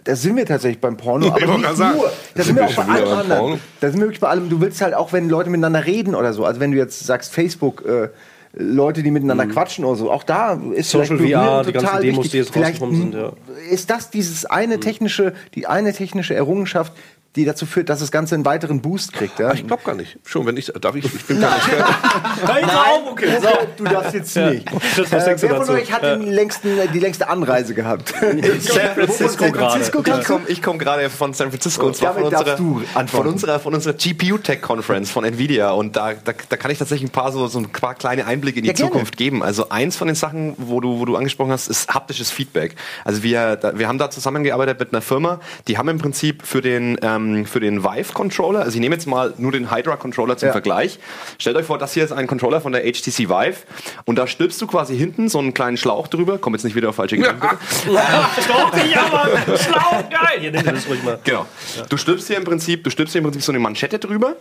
[SPEAKER 2] Da sind wir tatsächlich beim Porno, aber nicht
[SPEAKER 4] sagen,
[SPEAKER 2] nur. Da sind wir auch bei allem anderen. Da sind wir wirklich bei allem. Du willst halt auch, wenn Leute miteinander reden oder so. Also wenn du jetzt sagst Facebook. Äh, Leute, die miteinander quatschen oder so. Auch da ist
[SPEAKER 1] Mhm. Social
[SPEAKER 2] vielleicht
[SPEAKER 1] VR,
[SPEAKER 2] Berühren
[SPEAKER 1] die ganzen
[SPEAKER 2] total
[SPEAKER 1] Demos,
[SPEAKER 2] wichtig.
[SPEAKER 1] die jetzt
[SPEAKER 2] vielleicht
[SPEAKER 1] rausgekommen sind, ja.
[SPEAKER 2] ist das dieses eine technische, die eine technische Errungenschaft, die dazu führt, dass das Ganze einen weiteren Boost kriegt. Ja?
[SPEAKER 4] Ich glaube gar nicht. Schon, wenn ich, darf ich, ich bin kein Experte.
[SPEAKER 2] Nein, okay. du darfst jetzt nicht.
[SPEAKER 1] Was
[SPEAKER 2] Äh, wer von
[SPEAKER 1] dazu?
[SPEAKER 2] euch hat den längsten, die längste Anreise gehabt?
[SPEAKER 1] San Francisco gerade.
[SPEAKER 3] Ich komme ich komm gerade von San Francisco und zwar von
[SPEAKER 2] Damit darfst
[SPEAKER 3] unserer,
[SPEAKER 2] du antworten.
[SPEAKER 3] von unserer, von unserer GPU Tech Conference von Nvidia. Und da, da, da kann ich tatsächlich ein paar so, so ein paar kleine Einblicke in die
[SPEAKER 2] Ja.
[SPEAKER 3] Zukunft geben. Also eins von den Sachen, wo du, wo du angesprochen hast, ist haptisches Feedback. Also wir, da, wir haben da zusammengearbeitet mit einer Firma, die haben im Prinzip für den, ähm, für den Vive-Controller, also ich nehme jetzt mal nur den Hydra-Controller zum
[SPEAKER 2] Ja.
[SPEAKER 3] Vergleich. Stellt euch vor, das hier ist ein Controller von der HTC Vive und da stülpst du quasi hinten so einen kleinen Schlauch drüber. Komm jetzt nicht wieder auf falsche Gedanken. bitte.
[SPEAKER 1] Doch, ja, Mann. Schlau, geil. Hier, nimm das ruhig mal.
[SPEAKER 3] Genau. Du stülpst hier im Prinzip, du stülpst hier im Prinzip so eine Manschette drüber.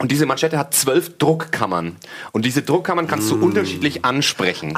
[SPEAKER 3] Und diese Manschette hat zwölf Druckkammern. Und diese Druckkammern kannst du unterschiedlich ansprechen.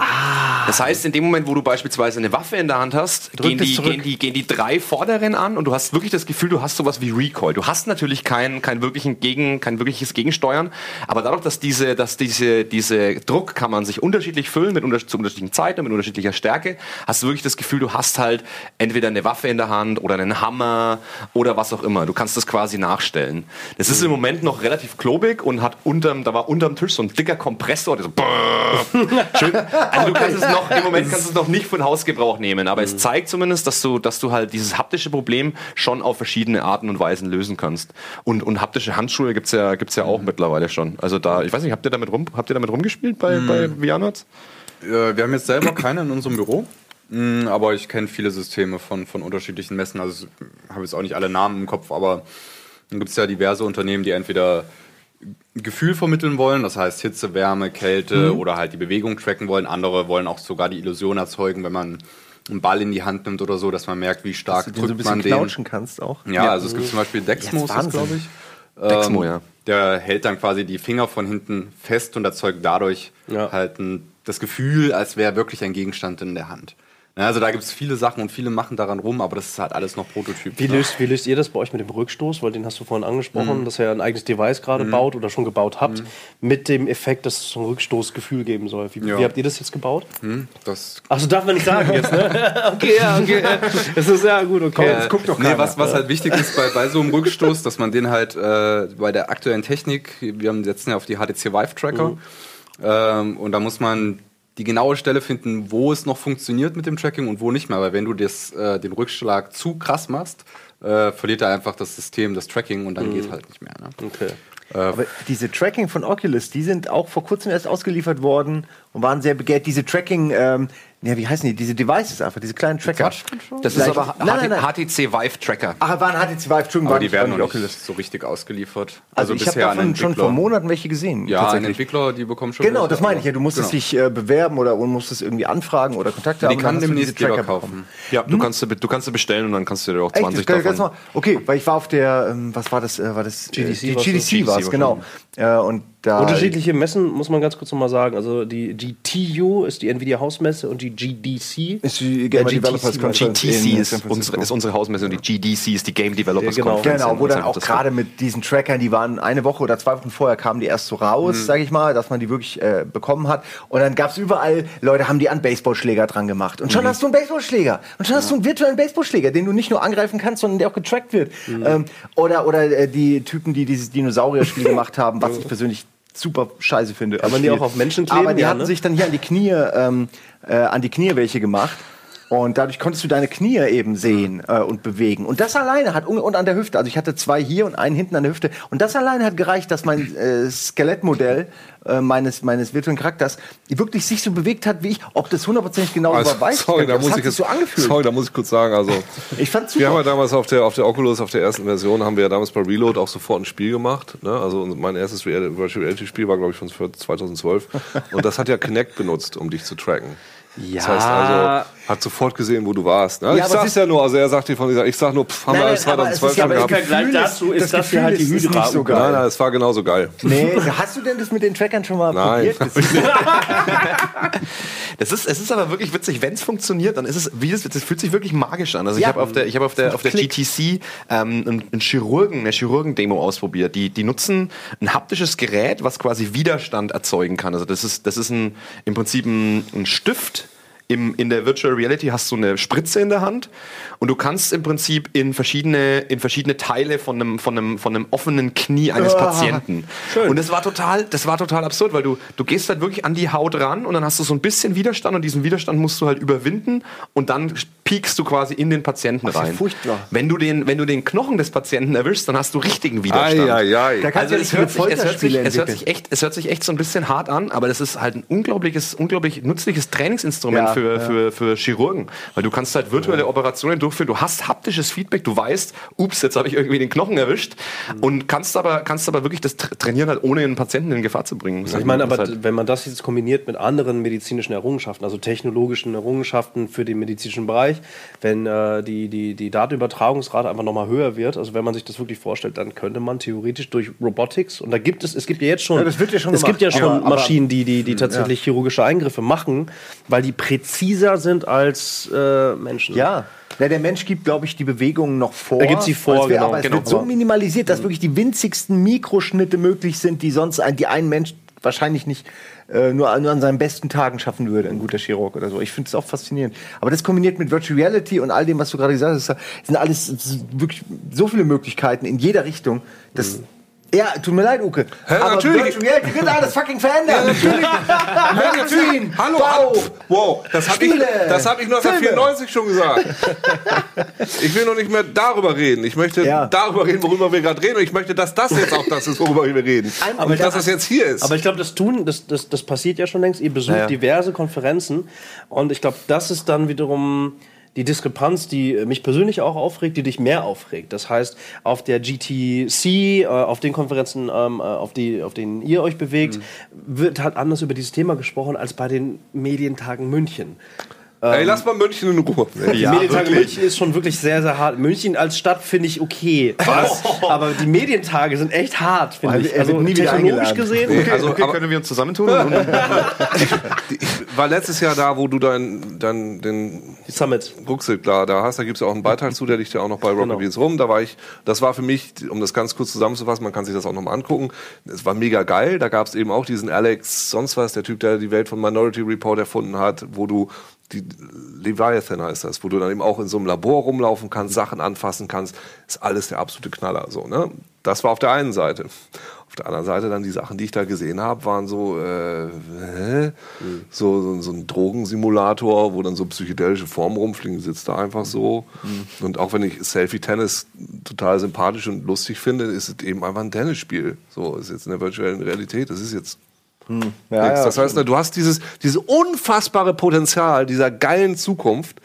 [SPEAKER 3] Das heißt, in dem Moment, wo du beispielsweise eine Waffe in der Hand hast, gehen die, gehen, die, gehen die drei vorderen an und du hast wirklich das Gefühl, du hast sowas wie Recoil. Du hast natürlich kein, kein, wirklichen Gegen, kein wirkliches Gegensteuern, aber dadurch, dass diese, dass diese, diese Druckkammern sich unterschiedlich füllen, mit unter, zu unterschiedlichen Zeiten und mit unterschiedlicher Stärke, hast du wirklich das Gefühl, du hast halt entweder eine Waffe in der Hand oder einen Hammer oder was auch immer. Du kannst das quasi nachstellen. Das ist im Moment noch relativ klobig und hat unterm, da war unterm Tisch so ein dicker Kompressor, der so Schön. Also du kannst es noch, im Moment kannst du es noch nicht für den Hausgebrauch nehmen, aber es zeigt zumindest, dass du, dass du halt dieses haptische Problem schon auf verschiedene Arten und Weisen lösen kannst. Und, und haptische Handschuhe gibt's ja, gibt's ja auch mittlerweile schon. Also da, ich weiß nicht, habt ihr damit rum, habt ihr damit rumgespielt bei, bei VR-Nerds?
[SPEAKER 5] Äh, wir haben jetzt selber keine in unserem Büro. Mm, Aber ich kenne viele Systeme von, von unterschiedlichen Messen. Also ich habe jetzt auch nicht alle Namen im Kopf, aber dann gibt es ja diverse Unternehmen, die entweder Gefühl vermitteln wollen, das heißt Hitze, Wärme, Kälte oder halt die Bewegung tracken wollen. Andere wollen auch sogar die Illusion erzeugen, wenn man einen Ball in die Hand nimmt oder so, dass man merkt, wie stark
[SPEAKER 2] Dass du den so ein
[SPEAKER 5] drückt man
[SPEAKER 2] bisschen
[SPEAKER 5] den.
[SPEAKER 2] knautschen kannst auch.
[SPEAKER 5] Ja, also es gibt zum Beispiel Dexmo,
[SPEAKER 2] Ja, ist
[SPEAKER 5] ist das,
[SPEAKER 2] Wahnsinn.
[SPEAKER 5] glaube ich.
[SPEAKER 3] Dexmo,
[SPEAKER 5] Ähm,
[SPEAKER 3] ja.
[SPEAKER 5] Der hält dann quasi die Finger von hinten fest und erzeugt dadurch
[SPEAKER 1] Ja.
[SPEAKER 5] halt ein, das Gefühl, als wäre wirklich ein Gegenstand in der Hand. Ja, also da gibt es viele Sachen und viele machen daran rum, aber das ist halt alles noch Prototyp.
[SPEAKER 1] Wie löst, wie löst ihr das bei euch mit dem Rückstoß? Weil den hast du vorhin angesprochen,
[SPEAKER 2] Mhm.
[SPEAKER 1] dass ihr ein eigenes Device gerade baut oder schon gebaut habt, mit dem Effekt, dass es so ein Rückstoßgefühl geben soll. Wie,
[SPEAKER 5] Ja.
[SPEAKER 1] wie habt ihr das jetzt gebaut?
[SPEAKER 5] Hm, das
[SPEAKER 1] Achso, darf man nicht sagen jetzt, ne? okay, ja, okay. Das ist ja gut, okay.
[SPEAKER 2] Das guckt doch
[SPEAKER 5] Nee,
[SPEAKER 2] keiner.
[SPEAKER 5] was, was halt wichtig ist bei, bei so einem Rückstoß, dass man den halt äh, bei der aktuellen Technik, wir haben setzen ja auf die HTC Vive Tracker, ähm, und da muss man die genaue Stelle finden, wo es noch funktioniert mit dem Tracking und wo nicht mehr. Weil wenn du das, äh, den Rückschlag zu krass machst, äh, verliert er einfach das System, das Tracking und dann
[SPEAKER 1] Mhm.
[SPEAKER 5] geht halt nicht mehr. Ne?
[SPEAKER 1] Okay.
[SPEAKER 2] Aber diese Tracking von Oculus, die sind auch vor kurzem erst ausgeliefert worden und waren sehr begehrt. Diese Tracking, ähm, ja, wie heißen die? Diese Devices einfach, diese kleinen Tracker.
[SPEAKER 3] Das ist
[SPEAKER 2] Vielleicht-
[SPEAKER 3] aber
[SPEAKER 2] nein, nein, nein.
[SPEAKER 3] HTC Vive Tracker.
[SPEAKER 2] Ach, waren HTC Vive, Entschuldigung,
[SPEAKER 5] Aber die werden noch
[SPEAKER 2] die
[SPEAKER 5] nicht so richtig ausgeliefert.
[SPEAKER 2] Also, ich habe davon schon vor Monaten welche gesehen.
[SPEAKER 5] Ja, ein
[SPEAKER 2] tatsächlich.
[SPEAKER 5] Entwickler, die bekommen schon.
[SPEAKER 2] Genau,
[SPEAKER 5] welche,
[SPEAKER 2] das meine ich ja. Du musstest
[SPEAKER 5] genau.
[SPEAKER 2] dich äh, bewerben oder und musstest irgendwie anfragen oder Kontakte
[SPEAKER 5] Die
[SPEAKER 2] haben.
[SPEAKER 5] kann
[SPEAKER 2] dann hast du
[SPEAKER 5] demnächst
[SPEAKER 2] diese
[SPEAKER 5] jeder
[SPEAKER 2] Tracker
[SPEAKER 5] kaufen.
[SPEAKER 2] bekommen.
[SPEAKER 3] Ja, du kannst, sie- du kannst sie bestellen und dann kannst du dir auch
[SPEAKER 2] Echt?
[SPEAKER 3] 20
[SPEAKER 2] das,
[SPEAKER 3] davon.
[SPEAKER 2] normal. Okay, weil ich war auf der, ähm, was war das? Äh, war das
[SPEAKER 1] GDC
[SPEAKER 2] äh, die
[SPEAKER 1] war's,
[SPEAKER 2] GDC war es,
[SPEAKER 3] GDC
[SPEAKER 2] genau. Äh, und da
[SPEAKER 1] Unterschiedliche Messen muss man ganz kurz nochmal sagen. Also die GTU ist die Nvidia Hausmesse und die GDC
[SPEAKER 2] ist die
[SPEAKER 1] Ja,
[SPEAKER 2] Gamer
[SPEAKER 1] GTC
[SPEAKER 2] Developers. Conference
[SPEAKER 3] GTC ist unsere, ist unsere Hausmesse und die GDC ist die Game Developers
[SPEAKER 1] Ja, genau.
[SPEAKER 3] Conference.
[SPEAKER 2] Genau, wo dann auch gerade mit diesen Trackern, die waren eine Woche oder zwei Wochen vorher kamen die erst so raus,
[SPEAKER 3] Mhm.
[SPEAKER 2] sage ich mal, dass man die wirklich äh, bekommen hat. Und dann gab es überall, Leute haben die an Baseballschläger dran gemacht. Und
[SPEAKER 3] Mhm.
[SPEAKER 2] schon hast du einen Baseballschläger. Und schon hast du einen virtuellen Baseballschläger, den du nicht nur angreifen kannst, sondern der auch getrackt wird.
[SPEAKER 3] Mhm.
[SPEAKER 2] Ähm, oder oder äh, die Typen, die dieses Dinosaurier-Spiel gemacht haben, was ich persönlich super scheiße finde.
[SPEAKER 1] Kann man die auch auf Menschen kleben?
[SPEAKER 2] Aber die
[SPEAKER 1] Ja,
[SPEAKER 2] hatten
[SPEAKER 1] ne?
[SPEAKER 2] sich dann hier an die Knie, ähm, äh, an die Knie welche gemacht. Und dadurch konntest du deine Knie eben sehen äh, und bewegen. Und das alleine hat, und an der Hüfte, also ich hatte zwei hier und einen hinten an der Hüfte. Und das alleine hat gereicht, dass mein äh, Skelettmodell äh, meines, meines virtuellen Charakters wirklich sich so bewegt hat, wie ich. Ob das hundertprozentig genau
[SPEAKER 4] Also,
[SPEAKER 2] war, weiß ich
[SPEAKER 4] sorry, da muss
[SPEAKER 2] Das
[SPEAKER 4] ich
[SPEAKER 2] hat sich
[SPEAKER 4] jetzt,
[SPEAKER 2] so angefühlt.
[SPEAKER 4] sorry, da muss ich kurz sagen, also
[SPEAKER 2] Ich fand's
[SPEAKER 4] wir haben ja
[SPEAKER 2] super.
[SPEAKER 4] damals auf der auf der Oculus auf der ersten Version haben wir ja damals bei Reload auch sofort ein Spiel gemacht. Ne? Also mein erstes Virtual Reality Spiel war glaube ich von 2012 und das hat ja Kinect benutzt, um dich zu tracken. Das heißt also, hat sofort gesehen, wo du warst. Ne?
[SPEAKER 2] Ja,
[SPEAKER 4] ich
[SPEAKER 2] aber es
[SPEAKER 4] sag's ja nur, also er sagt dir von dieser, ich sag nur, pff, haben
[SPEAKER 2] Nein,
[SPEAKER 4] wir alles
[SPEAKER 2] aber es ist
[SPEAKER 4] 2012
[SPEAKER 2] ja-
[SPEAKER 4] schon
[SPEAKER 2] aber
[SPEAKER 4] gehabt.
[SPEAKER 2] ich
[SPEAKER 1] Vergleich
[SPEAKER 2] Gefühl
[SPEAKER 1] dazu
[SPEAKER 2] ist- das
[SPEAKER 1] das hier
[SPEAKER 2] Gefühl
[SPEAKER 1] halt die
[SPEAKER 2] ist- ist nicht
[SPEAKER 1] Hydra.
[SPEAKER 2] so geil.
[SPEAKER 4] Nein, nein, es war genauso geil.
[SPEAKER 2] Nee, hast du denn das mit den Trackern schon mal
[SPEAKER 4] Nein.
[SPEAKER 2] probiert? Das ist,
[SPEAKER 3] Das ist, es ist aber wirklich witzig, wenn es funktioniert, dann ist es, wie das, das fühlt sich wirklich magisch an. Also ich
[SPEAKER 2] Ja.
[SPEAKER 3] habe auf der, ich habe auf der, auf der
[SPEAKER 2] Klick.
[SPEAKER 3] GTC ähm, einen, einen Chirurgen, eine Chirurgen-Demo ausprobiert. Die, die nutzen ein haptisches Gerät, was quasi Widerstand erzeugen kann. Also das ist, das ist ein, im Prinzip ein, ein Stift. Im, in der Virtual Reality hast du eine Spritze in der Hand und du kannst im Prinzip in verschiedene, in verschiedene Teile von einem, von einem, von einem offenen Knie eines Patienten. Und das war total, das war total absurd, weil du, du gehst halt wirklich an die Haut ran und dann hast du so ein bisschen Widerstand und diesen Widerstand musst du halt überwinden und dann piekst du quasi in den Patienten
[SPEAKER 2] ist ja
[SPEAKER 3] rein.
[SPEAKER 2] furchtbar.
[SPEAKER 3] Wenn du den, wenn du den Knochen des Patienten erwischst, dann hast du richtigen Widerstand.
[SPEAKER 2] Kannst
[SPEAKER 3] Also
[SPEAKER 2] du
[SPEAKER 3] es
[SPEAKER 2] ja
[SPEAKER 3] hört, sich,
[SPEAKER 2] viele
[SPEAKER 3] es, hört sich,
[SPEAKER 2] Folterspiele
[SPEAKER 3] es, hört
[SPEAKER 2] entwickeln.
[SPEAKER 3] sich echt, es hört sich echt so ein bisschen hart an, aber das ist halt ein unglaubliches, unglaublich nützliches Trainingsinstrument
[SPEAKER 2] Ja,
[SPEAKER 3] für,
[SPEAKER 2] ja.
[SPEAKER 3] für, für Chirurgen. Weil du kannst halt virtuelle Operationen durchführen, du hast haptisches Feedback, du weißt, ups, jetzt habe ich irgendwie den Knochen erwischt und kannst aber, kannst aber wirklich das tra- trainieren halt, ohne den Patienten in Gefahr zu bringen.
[SPEAKER 1] Ich meine, aber
[SPEAKER 3] Das ist halt,
[SPEAKER 1] wenn man das jetzt kombiniert mit anderen medizinischen Errungenschaften, also technologischen Errungenschaften für den medizinischen Bereich, wenn äh, die, die, die Datenübertragungsrate einfach nochmal höher wird, also wenn man sich das wirklich vorstellt, dann könnte man theoretisch durch Robotics, und da gibt es, es gibt ja jetzt schon,
[SPEAKER 2] Ja, ja schon
[SPEAKER 1] es gibt ja schon
[SPEAKER 2] aber-
[SPEAKER 1] Maschinen, die, die, die tatsächlich chirurgische Eingriffe machen, weil die präziser sind als äh, Menschen.
[SPEAKER 2] Ja. Ja, der Mensch gibt, glaube ich, die Bewegungen noch vor.
[SPEAKER 1] Er gibt sie vor,
[SPEAKER 2] wär-
[SPEAKER 1] genau.
[SPEAKER 2] Aber es
[SPEAKER 1] Genau.
[SPEAKER 2] wird so minimalisiert, dass wirklich die winzigsten Mikroschnitte möglich sind, die sonst ein, die ein Mensch wahrscheinlich nicht äh, nur, nur an seinen besten Tagen schaffen würde, ein guter Chirurg oder so. Ich finde es auch faszinierend. Aber das kombiniert mit Virtual Reality und all dem, was du gerade gesagt hast, sind alles wirklich so viele Möglichkeiten in jeder Richtung. Das, Ja, tut mir leid, Uke.
[SPEAKER 4] Hä,
[SPEAKER 2] aber
[SPEAKER 4] natürlich.
[SPEAKER 2] Reality wird alles fucking verändern. natürlich. Magazin,
[SPEAKER 4] Hallo,
[SPEAKER 2] Bau,
[SPEAKER 4] wow, das habe ich, das hab ich 1994 schon gesagt. Ich will noch nicht mehr darüber reden. Ich möchte
[SPEAKER 2] Ja.
[SPEAKER 4] darüber reden, worüber wir gerade reden. Und ich möchte, dass das jetzt auch das ist, worüber wir reden.
[SPEAKER 2] Aber
[SPEAKER 4] Und dass
[SPEAKER 2] das-
[SPEAKER 4] jetzt hier ist.
[SPEAKER 1] Aber ich glaube, das tun, das, das, das passiert ja schon längst. Ihr besucht
[SPEAKER 3] Ja, ja.
[SPEAKER 1] diverse Konferenzen und ich glaube, das ist dann wiederum die Diskrepanz, die mich persönlich auch aufregt, die dich mehr aufregt. Das heißt, auf der GTC, äh, auf den Konferenzen, ähm, äh, auf, die, auf denen ihr euch bewegt, wird halt anders über dieses Thema gesprochen als bei den Medientagen München.
[SPEAKER 4] Ey, lass mal München in Ruhe.
[SPEAKER 1] die Medientage München ist schon wirklich sehr, sehr hart. München als Stadt finde ich okay. Was? Aber die Medientage sind echt hart, finde
[SPEAKER 2] Weil
[SPEAKER 1] ich. Also
[SPEAKER 2] nie wieder
[SPEAKER 1] technologisch gesehen.
[SPEAKER 4] Nee,
[SPEAKER 1] okay.
[SPEAKER 4] also,
[SPEAKER 3] okay,
[SPEAKER 4] aber
[SPEAKER 3] können wir uns zusammentun? Und,
[SPEAKER 4] ich war letztes Jahr da, wo du dein, dein, den
[SPEAKER 1] Die Summit.
[SPEAKER 4] Rucksack klar da hast. Da gibt es ja auch einen Beitrag zu, der liegt ja auch noch bei Rocket
[SPEAKER 1] Genau.
[SPEAKER 4] Beans rum. Da war ich, das war für mich, um das ganz kurz zusammenzufassen, man kann sich das auch nochmal angucken. Es war mega geil. Da gab es eben auch diesen Alex, sonst was, der Typ, der die Welt von Minority Report erfunden hat, wo du die Leviathan heißt das, wo du dann eben auch in so einem Labor rumlaufen kannst, Sachen anfassen kannst, ist alles der absolute Knaller. So, ne? Das war auf der einen Seite. Auf der anderen Seite dann die Sachen, die ich da gesehen habe, waren so, äh, hä? so, so, so ein Drogensimulator, wo dann so psychedelische Formen rumfliegen, sitzt da einfach so. Und auch wenn ich Selfie-Tennis total sympathisch und lustig finde, ist es eben einfach ein Tennisspiel. So, ist jetzt in der virtuellen Realität, das ist jetzt
[SPEAKER 2] Ja,
[SPEAKER 4] Nix.
[SPEAKER 2] ja,
[SPEAKER 4] das heißt, ne, du hast dieses, dieses unfassbare Potenzial dieser geilen Zukunft.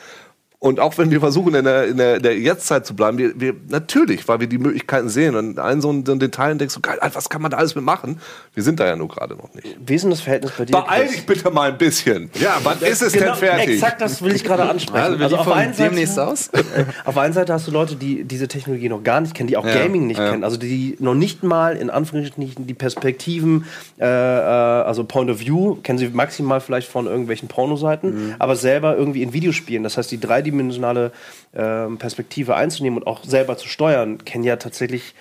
[SPEAKER 4] Und auch wenn wir versuchen, in der, in der, in der Jetztzeit zu bleiben, wir, wir, natürlich, weil wir die Möglichkeiten sehen. Und einen so einen so einen Detailen denkst du, geil, was kann man da alles mitmachen? Wir sind da ja nur gerade noch nicht.
[SPEAKER 1] Wie ist denn das Verhältnis bei dir?
[SPEAKER 4] Beeil dich bitte mal ein bisschen. Ja, wann ist es
[SPEAKER 1] Genau,
[SPEAKER 4] denn fertig?
[SPEAKER 1] Exakt, das will ich gerade ansprechen.
[SPEAKER 5] Also wir
[SPEAKER 1] auf einen Seite-
[SPEAKER 5] aus.
[SPEAKER 1] Auf der einen Seite hast du Leute, die diese Technologie noch gar nicht kennen, die auch
[SPEAKER 5] Ja,
[SPEAKER 1] Gaming nicht
[SPEAKER 5] ja.
[SPEAKER 1] kennen, also die noch nicht mal in Anführungsstrichen die Perspektiven, äh, äh, also Point of View, kennen sie maximal vielleicht von irgendwelchen Pornoseiten,
[SPEAKER 5] Mhm.
[SPEAKER 1] aber selber irgendwie in Videospielen, das heißt die dreidimensionale ähm, Perspektive einzunehmen und auch selber zu steuern, kennen ja tatsächlich,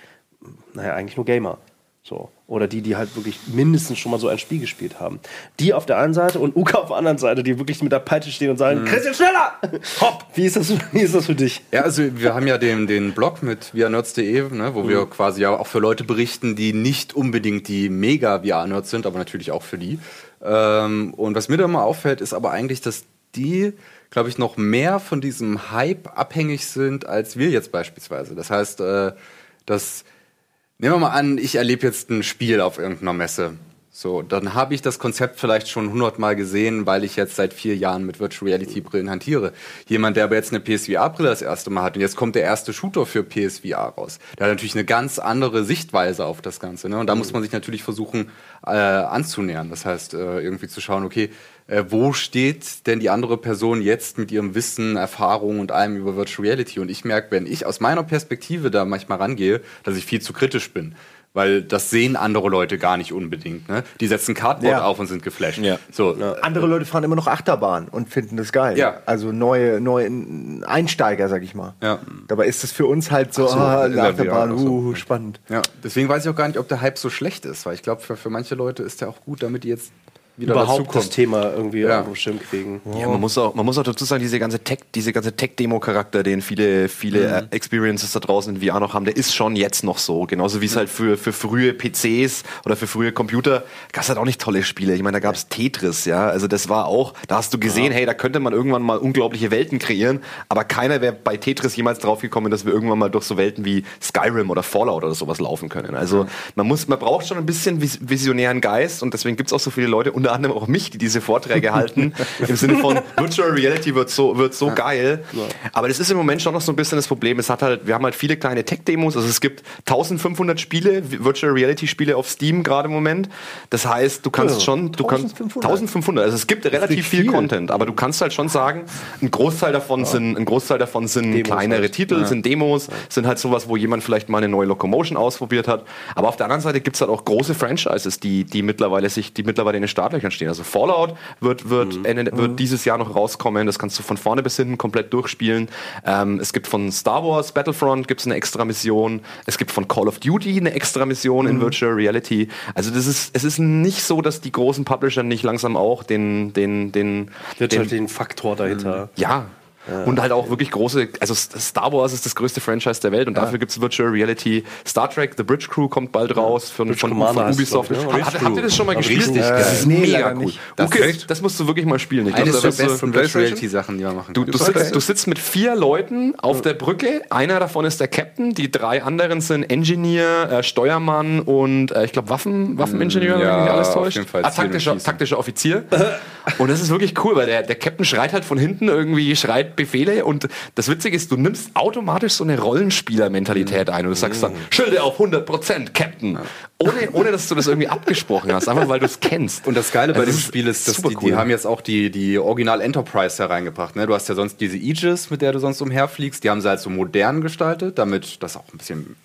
[SPEAKER 1] naja, eigentlich nur Gamer. So. Oder die, die halt wirklich mindestens schon mal so ein Spiel gespielt haben. Die auf der einen Seite und Uka auf der anderen Seite, die wirklich mit der Peitsche stehen und
[SPEAKER 5] Mhm.
[SPEAKER 1] sagen, Christian, schneller! Hopp! Wie ist das, wie ist das für dich?
[SPEAKER 5] Ja, also wir haben ja den, den Blog mit vianerds.de, ne, wo wir quasi ja auch für Leute berichten, die nicht unbedingt die mega VR-Nerds sind, aber natürlich auch für die. Ähm, und was mir da mal auffällt, ist aber eigentlich, dass die, glaube ich, noch mehr von diesem Hype abhängig sind, als wir jetzt beispielsweise. Das heißt, äh, dass Nehmen wir mal an, ich erlebe jetzt ein Spiel auf irgendeiner Messe. So, dann habe ich das Konzept vielleicht schon hundertmal gesehen, weil ich jetzt seit vier Jahren mit Virtual Reality Brillen hantiere. Jemand, der aber jetzt eine PSVR-Brille das erste Mal hat und jetzt kommt der erste Shooter für PSVR raus, der hat natürlich eine ganz andere Sichtweise auf das Ganze. Ne? Und da muss man sich natürlich versuchen äh, anzunähern. Das heißt, äh, irgendwie zu schauen, okay, äh, wo steht denn die andere Person jetzt mit ihrem Wissen, Erfahrung und allem über Virtual Reality? Und ich merke, wenn ich aus meiner Perspektive da manchmal rangehe, dass ich viel zu kritisch bin. Weil das sehen andere Leute gar nicht unbedingt. Ne? Die setzen Cardboard
[SPEAKER 2] Ja.
[SPEAKER 5] auf und sind geflasht.
[SPEAKER 3] Ja.
[SPEAKER 5] So,
[SPEAKER 2] Andere Leute fahren immer noch Achterbahn und finden das geil.
[SPEAKER 5] Ja.
[SPEAKER 2] Also neue, neue Einsteiger, sag ich mal.
[SPEAKER 5] Ja.
[SPEAKER 2] Dabei ist das für uns halt so,
[SPEAKER 4] so,
[SPEAKER 2] ah, Achterbahn, uh, spannend.
[SPEAKER 5] Ja, deswegen weiß ich auch gar nicht, ob der Hype so schlecht ist, weil ich glaube, für, für manche Leute ist der auch gut, damit die jetzt wieder
[SPEAKER 1] Überhaupt das. Thema irgendwie
[SPEAKER 5] Ja.
[SPEAKER 1] auf Schirm kriegen.
[SPEAKER 3] Ja, man muss auch, man muss auch dazu sagen, diese ganze Tech, diese ganze Tech-Demo-Charakter, den viele, viele äh, Experiences da draußen in VR noch haben, der ist schon jetzt noch so. Genauso wie es halt für, für frühe PCs oder für frühe Computer gab es halt auch nicht tolle Spiele. Ich meine, da gab es Tetris, ja. Also das war auch, da hast du gesehen, hey, da könnte man irgendwann mal unglaubliche Welten kreieren, aber keiner wäre bei Tetris jemals drauf gekommen, dass wir irgendwann mal durch so Welten wie Skyrim oder Fallout oder sowas laufen können. Also man muss, man braucht schon ein bisschen vis visionären Geist und deswegen gibt es auch so viele Leute, unter anderem auch mich, die diese Vorträge halten, im Sinne von Virtual Reality wird so, wird so geil. Aber das ist im Moment schon noch so ein bisschen das Problem. Es hat halt, wir haben halt viele kleine Tech-Demos. Also es gibt 1500 Spiele, Virtual Reality Spiele auf Steam gerade im Moment. Das heißt, du kannst
[SPEAKER 2] Ja,
[SPEAKER 3] schon, du kannst
[SPEAKER 2] 1500.
[SPEAKER 3] 1500. Also es gibt relativ viel,
[SPEAKER 2] viel.
[SPEAKER 3] Content, aber du kannst halt schon sagen, ein Großteil davon sind, ein Großteil davon sind
[SPEAKER 1] Demos
[SPEAKER 3] kleinere
[SPEAKER 1] halt.
[SPEAKER 3] Titel, sind Demos, sind halt sowas, wo jemand vielleicht mal eine neue Locomotion ausprobiert hat. Aber auf der anderen Seite gibt's halt auch große Franchises, die, die mittlerweile sich, die mittlerweile in den Startlöchern stehen. Also Fallout wird, wird, Ende, wird dieses Jahr noch rauskommen. Das kannst du von vorne bis hinten komplett durchspielen. Ähm, es gibt von Star Wars Battlefront gibt's eine extra Mission. Es gibt von Call of Duty eine extra Mission in Virtual Reality. Also das ist, es ist nicht so, dass die großen Publisher nicht langsam auch den, den, den, den
[SPEAKER 1] halt den Faktor dahinter.
[SPEAKER 3] ja. Und halt auch wirklich große, also Star Wars ist das größte Franchise der Welt und dafür gibt's Virtual Reality. Star Trek, The Bridge Crew kommt bald raus von, von, von
[SPEAKER 1] es,
[SPEAKER 3] Ubisoft.
[SPEAKER 1] glaub ich, ne?
[SPEAKER 3] Habt- habt, ihr das schon mal gespielt?
[SPEAKER 5] Richtig
[SPEAKER 3] das
[SPEAKER 5] geil.
[SPEAKER 3] ist
[SPEAKER 2] Nee,
[SPEAKER 3] mega cool.
[SPEAKER 2] nicht.
[SPEAKER 5] Das
[SPEAKER 3] Okay, das musst du wirklich mal spielen. Ich glaub,
[SPEAKER 5] Eines der besten Virtual? Reality Sachen, die man machen
[SPEAKER 3] Du,
[SPEAKER 5] kann.
[SPEAKER 3] du, sitzt, du sitzt mit vier Leuten auf der Brücke. Einer davon ist der Captain, die drei anderen sind Engineer, äh, Steuermann und äh, ich glaube Waffen, Waffeningenieur,
[SPEAKER 5] ja,
[SPEAKER 3] wenn mich nicht alles
[SPEAKER 5] auf
[SPEAKER 3] täuscht.
[SPEAKER 5] jeden Fall
[SPEAKER 3] Ah, taktischer, taktischer Offizier. und das ist wirklich cool, weil der, der Captain schreit halt von hinten irgendwie, schreit Befehle und das Witzige ist, du nimmst automatisch so eine Rollenspieler-Mentalität ein und du sagst dann, Schilde auf 100%, Captain. Ohne, ohne, dass du das irgendwie abgesprochen hast, einfach weil du es kennst.
[SPEAKER 5] Und das Geile bei
[SPEAKER 3] Also
[SPEAKER 5] dem Spiel ist, dass die,
[SPEAKER 3] cool.
[SPEAKER 5] die haben jetzt auch die, die Original Enterprise hereingebracht. Ne? Du hast ja sonst diese Aegis, mit der du sonst umherfliegst. Die haben sie halt so modern gestaltet, damit das auch ein bisschen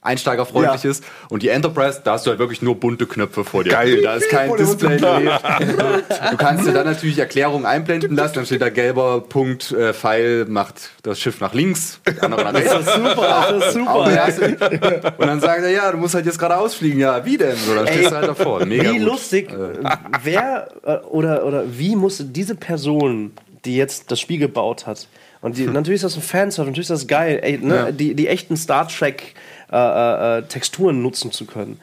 [SPEAKER 5] einsteigerfreundlich
[SPEAKER 2] Ja.
[SPEAKER 5] ist. Und die Enterprise, da hast du halt wirklich nur bunte Knöpfe vor dir.
[SPEAKER 4] Geil.
[SPEAKER 5] Da ist kein Display. du kannst dir dann natürlich Erklärungen einblenden lassen. Dann steht da gelber Punkt, äh, Pfeil macht das Schiff nach links, der andere nach rechts.
[SPEAKER 1] Super, das ist super.
[SPEAKER 5] Aber erst- Und dann sagt er, ja, du musst halt jetzt geradeaus fliegen. Ja, wie denn? So, dann stehst du halt davor. Mega
[SPEAKER 1] Wie
[SPEAKER 5] gut.
[SPEAKER 1] lustig, wer äh, oder, oder wie musste diese Person die jetzt das Spiel gebaut hat. Und die, natürlich ist das ein Fanservice, natürlich ist das geil, ey, ne? die, die echten Star Trek äh, äh, äh, Texturen nutzen zu können.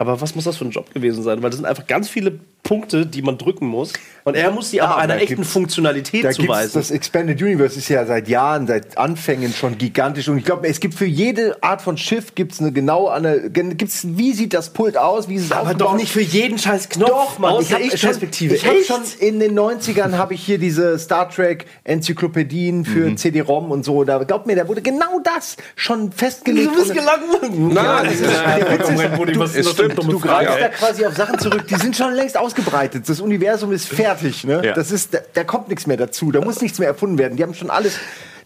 [SPEAKER 1] Aber was muss das für ein Job gewesen sein? Weil das sind einfach ganz viele Punkte, die man drücken muss. Und er muss die aber
[SPEAKER 2] Ah,
[SPEAKER 1] einer echten Funktionalität
[SPEAKER 2] Da gibt's,
[SPEAKER 1] zuweisen.
[SPEAKER 2] das Expanded Universe ist ja seit Jahren, seit Anfängen schon gigantisch. Und ich glaube, es gibt für jede Art von Schiff gibt's eine genaue, eine, gibt's, wie sieht das Pult aus, wie ist es
[SPEAKER 1] aber
[SPEAKER 2] aufgebaut?
[SPEAKER 1] doch nicht für jeden scheiß Knopf,
[SPEAKER 2] Doch, Mann,
[SPEAKER 1] aus der Ich-Perspektive.
[SPEAKER 2] Ich habe schon in den 90ern habe ich hier diese Star Trek Enzyklopädien für CD-ROM und so. Da glaubt mir, da wurde genau das schon festgelegt.
[SPEAKER 1] Du bist
[SPEAKER 2] Und-
[SPEAKER 1] gelangweilt.
[SPEAKER 4] Nein, das ist-
[SPEAKER 2] der Witz ist,
[SPEAKER 4] Es stimmt,
[SPEAKER 2] Du greifst da quasi auf Sachen zurück, die sind schon längst ausgebreitet. Das Universum ist fertig. Ne?
[SPEAKER 3] Ja.
[SPEAKER 2] Das ist, da, da kommt nichts mehr dazu. Da muss nichts mehr erfunden werden. Die haben schon alles.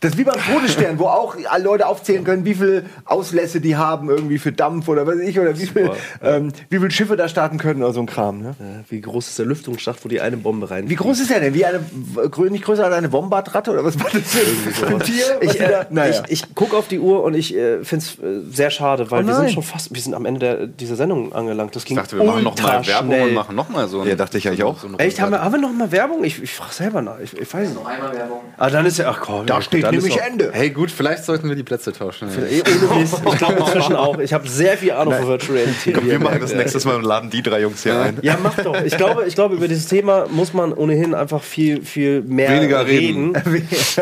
[SPEAKER 2] Das ist wie beim Todesstern, wo auch alle Leute aufzählen können, wie viel Auslässe die haben, irgendwie für Dampf oder weiß ich, oder wie viel, ähm, wie viel Schiffe da starten können oder so ein Kram. Ne?
[SPEAKER 1] Wie groß ist der Lüftungsschacht, wo die eine Bombe rein?
[SPEAKER 2] Wie groß ist der denn? Wie eine, nicht größer als eine Wombatratte oder was war das für ein Tier? Was
[SPEAKER 1] Ich, äh,
[SPEAKER 2] naja.
[SPEAKER 1] ich, ich gucke auf die Uhr und ich äh, finde es äh, sehr schade, weil
[SPEAKER 2] Oh
[SPEAKER 1] wir sind schon fast, wir sind am Ende der, dieser Sendung angelangt. Das ging
[SPEAKER 5] Ich dachte, wir machen noch
[SPEAKER 1] ultra
[SPEAKER 5] mal Werbung
[SPEAKER 1] schnell.
[SPEAKER 5] und machen noch mal so
[SPEAKER 3] Ja, dachte ich eigentlich auch.
[SPEAKER 5] So
[SPEAKER 1] Echt, haben wir, haben wir noch mal Werbung? Ich, ich frage selber nach. Ich, ich weiß nicht. Noch einmal Werbung. Ah, dann ist ja, ach komm.
[SPEAKER 2] da steht nämlich Ende.
[SPEAKER 5] Hey, gut, vielleicht sollten wir die Plätze tauschen.
[SPEAKER 1] Ey, ohne Mist. Ich glaube inzwischen auch. Ich habe sehr viel Ahnung von Virtual Reality.
[SPEAKER 3] Komm, wir machen das nächstes Mal und laden die drei Jungs hier ein.
[SPEAKER 1] Ja, mach doch. Ich glaube, ich glaube, über dieses Thema muss man ohnehin einfach viel, viel mehr
[SPEAKER 4] Weniger reden.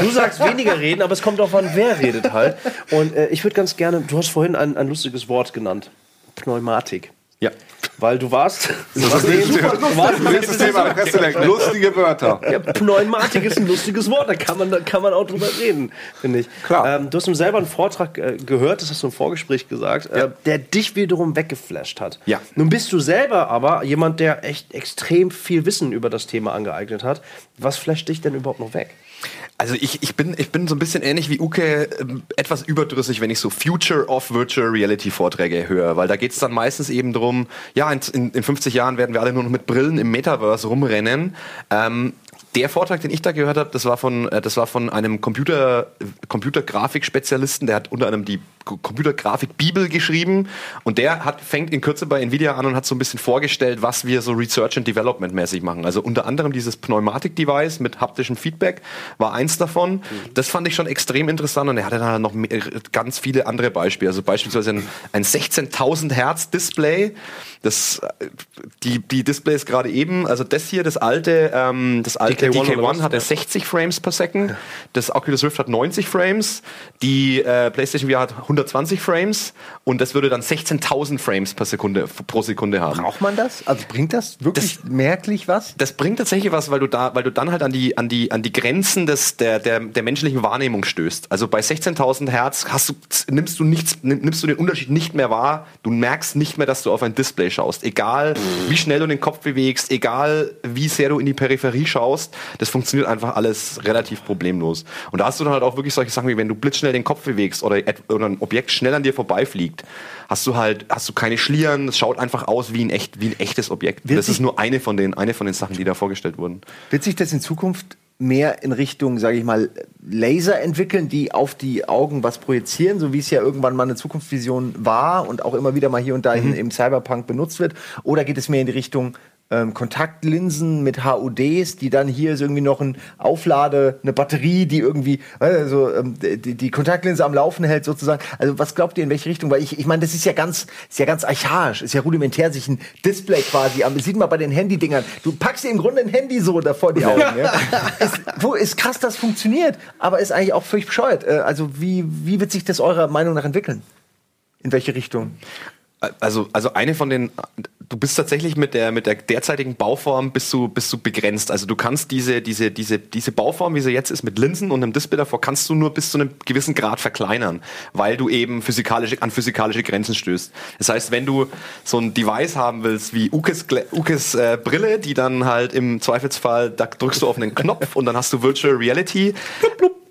[SPEAKER 1] Du sagst weniger reden, aber es kommt auch an, wer redet halt. Und äh, ich würde ganz gerne, du hast vorhin ein, ein lustiges Wort genannt. Pneumatik.
[SPEAKER 3] Ja.
[SPEAKER 1] Weil du warst.
[SPEAKER 4] Das
[SPEAKER 1] warst
[SPEAKER 4] ist super
[SPEAKER 1] warst-
[SPEAKER 4] Nächstes Thema, lustige Wörter.
[SPEAKER 1] Ja, Pneumatik ist ein lustiges Wort, da kann man, da kann man auch drüber reden, finde ich.
[SPEAKER 4] Klar.
[SPEAKER 1] Ähm, du hast ihm selber einen Vortrag äh, gehört, das hast du im Vorgespräch gesagt, äh, der dich wiederum weggeflasht hat.
[SPEAKER 3] Ja.
[SPEAKER 1] Nun bist du selber aber jemand, der echt extrem viel Wissen über das Thema angeeignet hat. Was flasht dich denn überhaupt noch weg?
[SPEAKER 3] Also ich, ich, bin, ich bin so ein bisschen ähnlich wie Uke, ähm, etwas überdrüssig, wenn ich so Future of Virtual Reality Vorträge höre, weil da geht es dann meistens eben drum, ja, in, in, in 50 Jahren werden wir alle nur noch mit Brillen im Metaverse rumrennen. Ähm, der Vortrag, den ich da gehört habe, das war von, äh, das war von einem Computer, Computergrafik-Spezialisten, der hat unter anderem die Computergrafik-Bibel geschrieben und der hat, fängt in Kürze bei Nvidia an und hat so ein bisschen vorgestellt, was wir so Research and Development mäßig machen. Also unter anderem dieses Pneumatik-Device mit haptischem Feedback war eins davon. Das fand ich schon extrem interessant und er hatte dann noch mehr, ganz viele andere Beispiele. Also beispielsweise ein, ein 16.000 Hertz Display. Das, die, die Displays gerade eben, also das hier, das alte, ähm, das alte
[SPEAKER 1] DK1
[SPEAKER 3] DK1,
[SPEAKER 1] oder was?
[SPEAKER 3] hatte 60 Frames per Second. Das Oculus Rift hat 90 Frames. Die äh, PlayStation VR hat 120 Frames und das würde dann 16.000 Frames per Sekunde pro Sekunde haben.
[SPEAKER 2] Braucht man das? Also bringt das wirklich merklich was?
[SPEAKER 3] Das bringt tatsächlich was, weil du da, weil du dann halt an die, an die, an die Grenzen des, der, der, der menschlichen Wahrnehmung stößt. Also bei 16.000 Hertz hast du, nimmst du nichts, nimm- nimmst du den Unterschied nicht mehr wahr. Du merkst nicht mehr, dass du auf ein Display schaust. Egal, wie schnell du den Kopf bewegst, egal, wie sehr du in die Peripherie schaust. Das funktioniert einfach alles relativ problemlos. Und da hast du dann halt auch wirklich solche Sachen wie, wenn du blitzschnell den Kopf bewegst oder, oder ein Objekt schnell an dir vorbeifliegt, hast du halt, hast du keine Schlieren. Es schaut einfach aus wie ein echt, wie ein echtes Objekt.
[SPEAKER 2] Wird
[SPEAKER 3] das ist nur eine von den, eine von den Sachen, die da vorgestellt wurden.
[SPEAKER 2] Wird sich das in Zukunft mehr in Richtung, sage ich mal, Laser entwickeln, die auf die Augen was projizieren, so wie es ja irgendwann mal eine Zukunftsvision war und auch immer wieder mal hier und da in, im Cyberpunk benutzt wird? Oder geht es mehr in die Richtung ähm, Kontaktlinsen mit HUDs, die dann hier ist irgendwie noch ein Auflade, eine Batterie, die irgendwie also, ähm, die, die Kontaktlinse am Laufen hält sozusagen. Also was glaubt ihr in welche Richtung? Weil ich, ich meine, das ist ja ganz, ist ja ganz archaisch, ist ja rudimentär, sich ein Display quasi am. Das sieht man bei den Handydingern. Du packst dir im Grunde ein Handy so da vor die Augen. Ja? ist, wo ist krass, das funktioniert, aber ist eigentlich auch völlig bescheuert. Äh, Also wie, wie wird sich das eurer Meinung nach entwickeln? In welche Richtung?
[SPEAKER 3] Also, also eine von den, du bist tatsächlich mit der, mit der derzeitigen Bauform bist du, bist du begrenzt. Also du kannst diese, diese, diese, diese Bauform, wie sie jetzt ist, mit Linsen und einem Display davor, kannst du nur bis zu einem gewissen Grad verkleinern, weil du eben physikalische, an physikalische Grenzen stößt. Das heißt, wenn du so ein Device haben willst, wie Ukes, Ukes äh, Brille, die dann halt im Zweifelsfall, da drückst du auf einen Knopf und dann hast du Virtual Reality,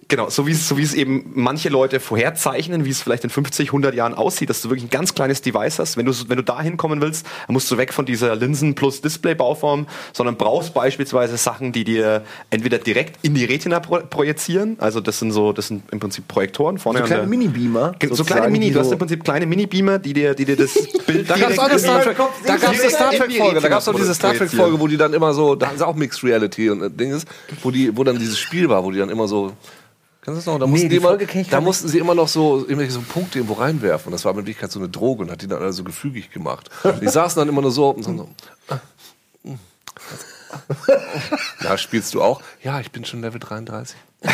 [SPEAKER 3] Genau, so wie es so wie es eben manche Leute vorherzeichnen, wie es vielleicht in 50, 100 Jahren aussieht, dass du wirklich ein ganz kleines Device hast. Wenn du wenn du da hinkommen willst, dann musst du weg von dieser Linsen plus Display Bauform, sondern brauchst beispielsweise Sachen, die dir entweder direkt in die Retina pro projizieren, also das sind so das sind im Prinzip Projektoren vorne
[SPEAKER 2] So kleine Mini-Beamer.
[SPEAKER 3] So kleine Mini, du hast im Prinzip kleine Mini-Beamer, die dir, die dir das Bild
[SPEAKER 4] Da gab es auch eine Star Trek, da gab's eine
[SPEAKER 3] direkt
[SPEAKER 4] Star
[SPEAKER 3] in die
[SPEAKER 4] Trek Folge, da gab's auch diese Star Trek
[SPEAKER 3] projizieren.
[SPEAKER 4] Folge, wo die dann immer so, da sie auch Mixed Reality und äh, Ding ist, wo die, wo dann dieses Spiel war, wo die dann immer so, kannst du das noch? Da mussten
[SPEAKER 2] die
[SPEAKER 4] die immer, da mussten sie immer noch so irgendwelche so Punkte irgendwo reinwerfen das war in Wirklichkeit so eine Droge und hat die dann alle so gefügig gemacht. Die saßen dann immer nur so und so. Na, spielst du auch? Ja, ich bin schon Level 33.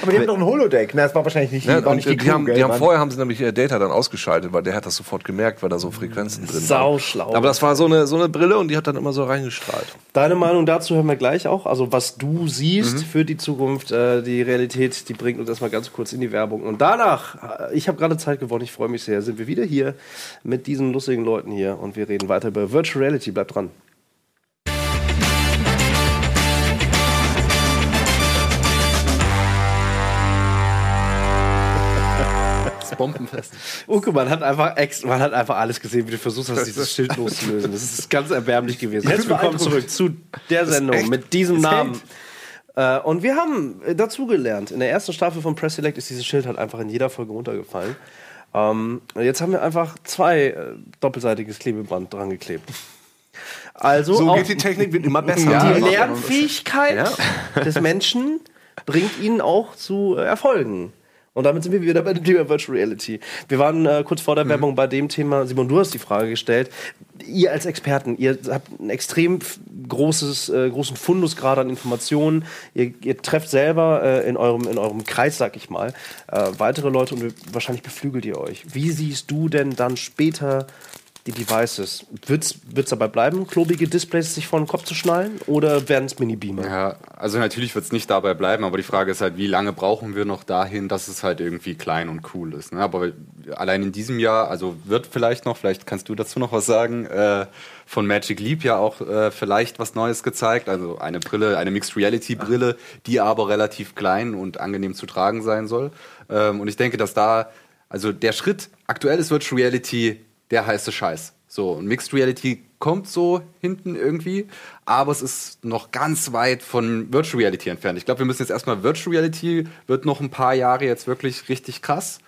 [SPEAKER 2] Aber die haben doch ein Holodeck. Na, das war wahrscheinlich nicht
[SPEAKER 4] Ja,
[SPEAKER 2] war
[SPEAKER 4] und
[SPEAKER 2] nicht
[SPEAKER 4] die,
[SPEAKER 2] die, Crew,
[SPEAKER 4] haben, die haben vorher haben sie nämlich äh, Data dann ausgeschaltet, weil der hat das sofort gemerkt, weil da so Frequenzen drin
[SPEAKER 1] Sau
[SPEAKER 4] waren.
[SPEAKER 1] schlau.
[SPEAKER 4] Aber das war so eine, so eine Brille und die hat dann immer so reingestrahlt.
[SPEAKER 1] Deine Meinung dazu hören wir gleich auch. Also was du siehst
[SPEAKER 2] Mhm.
[SPEAKER 1] für die Zukunft, äh, die Realität, die bringt uns erstmal ganz kurz in die Werbung. Und danach, äh, ich habe gerade Zeit gewonnen, ich freue mich sehr, sind wir wieder hier mit diesen lustigen Leuten hier und wir reden weiter über Virtual Reality. Bleibt dran.
[SPEAKER 5] Bombenfest.
[SPEAKER 1] Uke, man hat einfach ex man hat einfach alles gesehen, wie du versucht hast, dieses Schild loszulösen. Das ist ganz erbärmlich gewesen. Herzlich willkommen zurück zu der Sendung mit diesem Namen. Äh, und wir haben äh, dazugelernt. In der ersten Staffel von Press Select ist dieses Schild halt einfach in jeder Folge runtergefallen. Ähm, jetzt haben wir einfach zwei äh, doppelseitiges Klebeband dran geklebt. Also
[SPEAKER 4] So geht die Technik, wird immer besser.
[SPEAKER 1] die Lernfähigkeit des Menschen bringt ihn auch zu äh, Erfolgen. Und damit sind wir wieder bei dem Thema Virtual Reality. Wir waren äh, kurz vor der Werbung bei dem Thema, Simon, du hast die Frage gestellt. Ihr als Experten, ihr habt ein extrem großes, äh, großen Fundus gerade an Informationen. Ihr, ihr trefft selber äh, in, eurem, in eurem Kreis, sag ich mal, äh, weitere Leute und wahrscheinlich beflügelt ihr euch. Wie siehst du denn dann später die Devices? Wird es dabei bleiben, klobige Displays sich vor den Kopf zu schnallen oder werden es Mini-Beamer?
[SPEAKER 5] Ja, also natürlich wird es nicht dabei bleiben, aber die Frage ist halt, wie lange brauchen wir noch dahin, dass es halt irgendwie klein und cool ist. Ne? Aber allein in diesem Jahr, also wird vielleicht noch, vielleicht kannst du dazu noch was sagen, äh, von Magic Leap ja auch äh, vielleicht was Neues gezeigt. Also eine Brille, eine Mixed Reality Brille, die aber relativ klein und angenehm zu tragen sein soll. Ähm, und ich denke, dass da, also der Schritt, aktuell ist Virtual Reality der heiße Scheiß. So, und Mixed Reality kommt so hinten irgendwie, aber es ist noch ganz weit von Virtual Reality entfernt. Ich glaube, wir müssen jetzt erstmal Virtual Reality wird noch ein paar Jahre jetzt wirklich richtig krass.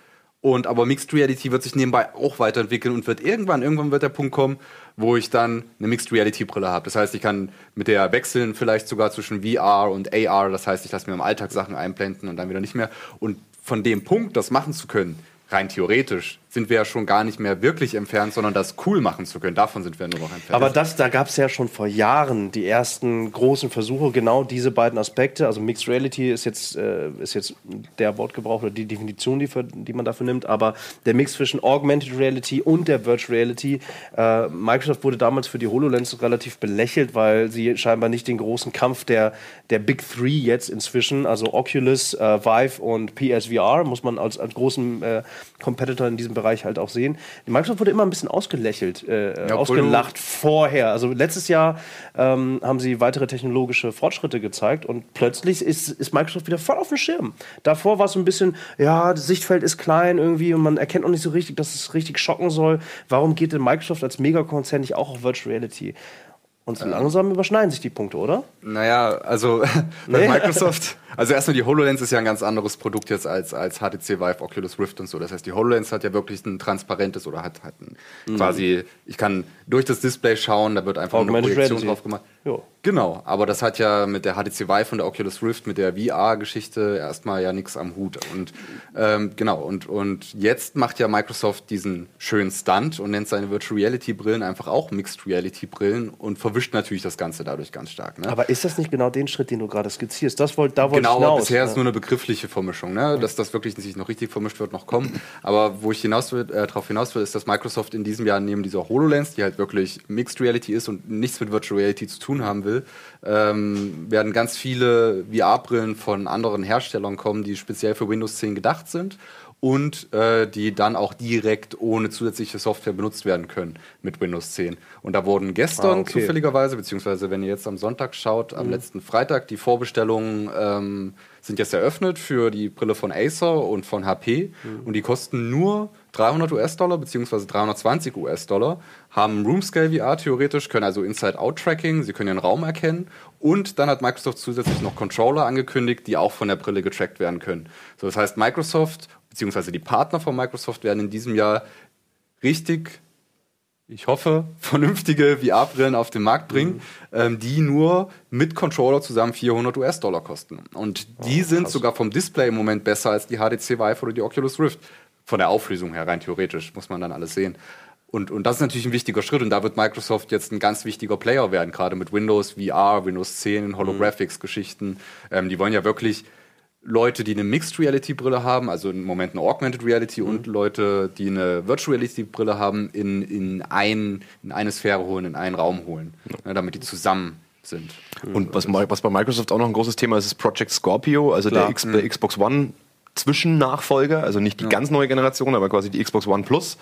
[SPEAKER 5] Und aber Mixed Reality wird sich nebenbei auch weiterentwickeln und wird irgendwann, irgendwann wird der Punkt kommen, wo ich dann eine Mixed Reality Brille habe. Das heißt, ich kann mit der wechseln, vielleicht sogar zwischen VR und AR. Das heißt, ich lasse mir im Alltag Sachen einblenden und dann wieder nicht mehr. Und von dem Punkt, das machen zu können, rein theoretisch, sind wir ja schon gar nicht mehr wirklich entfernt, sondern das cool machen zu können. Davon sind wir nur noch entfernt.
[SPEAKER 1] Aber das, da gab es ja schon vor Jahren die ersten großen Versuche, genau diese beiden Aspekte. Also Mixed Reality ist jetzt, äh, ist jetzt der Wortgebrauch oder die Definition, die, für, die man dafür nimmt. Aber der Mix zwischen Augmented Reality und der Virtual Reality. Äh, Microsoft wurde damals für die HoloLens relativ belächelt, weil sie scheinbar nicht den großen Kampf der, der Big Three jetzt inzwischen, also Oculus, äh, Vive und PSVR, muss man als, als großen äh, Competitor in diesem Bereich halt auch sehen. Microsoft wurde immer ein bisschen ausgelächelt, äh,
[SPEAKER 5] Ja,
[SPEAKER 1] ausgelacht vorher. Also letztes Jahr ähm, haben sie weitere technologische Fortschritte gezeigt und plötzlich ist, ist Microsoft wieder voll auf dem Schirm. Davor war es so ein bisschen, ja, das Sichtfeld ist klein irgendwie und man erkennt auch nicht so richtig, dass es richtig schocken soll. Warum geht denn Microsoft als Megakonzern nicht auch auf Virtual Reality? Und so langsam überschneiden sich die Punkte, oder?
[SPEAKER 5] Naja, also bei. Microsoft, also erstmal die HoloLens ist ja ein ganz anderes Produkt jetzt als, als HTC Vive, Oculus Rift und so. Das heißt, die HoloLens hat ja wirklich ein transparentes oder hat, hat ein,
[SPEAKER 1] Mhm.
[SPEAKER 5] quasi, ich kann durch das Display schauen, da wird einfach eine
[SPEAKER 1] Augmented
[SPEAKER 5] Projektion
[SPEAKER 1] Reality.
[SPEAKER 5] drauf gemacht.
[SPEAKER 1] Ja.
[SPEAKER 5] Genau, aber das hat ja mit der HTC Vive und der Oculus Rift, mit der VR-Geschichte erstmal ja nichts am Hut. Und ähm, genau, und, und jetzt macht ja Microsoft diesen schönen Stunt und nennt seine Virtual Reality-Brillen einfach auch Mixed Reality-Brillen und verwischt natürlich das Ganze dadurch ganz stark. Ne?
[SPEAKER 1] Aber ist das nicht genau den Schritt, den du gerade skizzierst? Das wollt, da wollte
[SPEAKER 5] Genau,
[SPEAKER 1] ich hinaus.
[SPEAKER 5] bisher ist
[SPEAKER 1] ja.
[SPEAKER 5] nur eine begriffliche Vermischung, ne? dass das wirklich sich noch richtig vermischt wird, noch kommen. Aber wo ich hinaus will, äh, darauf hinaus will, ist, dass Microsoft in diesem Jahr neben dieser HoloLens, die halt wirklich Mixed Reality ist und nichts mit Virtual Reality zu tun haben will, ähm, werden ganz viele VR-Brillen von anderen Herstellern kommen, die speziell für Windows 10 gedacht sind. und äh, die dann auch direkt ohne zusätzliche Software benutzt werden können mit Windows 10. Und da wurden gestern
[SPEAKER 1] Ah, okay.
[SPEAKER 5] zufälligerweise, beziehungsweise wenn ihr jetzt am Sonntag schaut, am letzten Freitag, die Vorbestellungen ähm, sind jetzt eröffnet für die Brille von Acer und von HP und die kosten nur 300 US-Dollar beziehungsweise 320 US-Dollar, haben Room-Scale VR theoretisch, können also Inside-Out-Tracking, sie können den Raum erkennen und dann hat Microsoft zusätzlich noch Controller angekündigt, die auch von der Brille getrackt werden können. So, das heißt, Microsoft beziehungsweise die Partner von Microsoft werden in diesem Jahr richtig ich hoffe, vernünftige VR-Brillen auf den Markt bringen, ähm, die nur mit Controller zusammen 400 US-Dollar kosten. Und die sind sogar vom Display im Moment besser als die HTC Vive oder die Oculus Rift. Von der Auflösung her, rein theoretisch, muss man dann alles sehen. Und, und das ist natürlich ein wichtiger Schritt und da wird Microsoft jetzt ein ganz wichtiger Player werden, gerade mit Windows VR, Windows 10, Holographics-Geschichten. Ähm, die wollen ja wirklich Leute, die eine Mixed Reality Brille haben, also im Moment eine Augmented Reality und Leute, die eine Virtual Reality Brille haben, in, in, ein, in eine Sphäre holen, in einen Raum holen, ne, damit die zusammen sind.
[SPEAKER 3] Und was, was bei Microsoft auch noch ein großes Thema ist, ist Project Scorpio, also der, X, der Xbox One Zwischennachfolger, also nicht die ganz neue Generation, aber quasi die Xbox One Plus.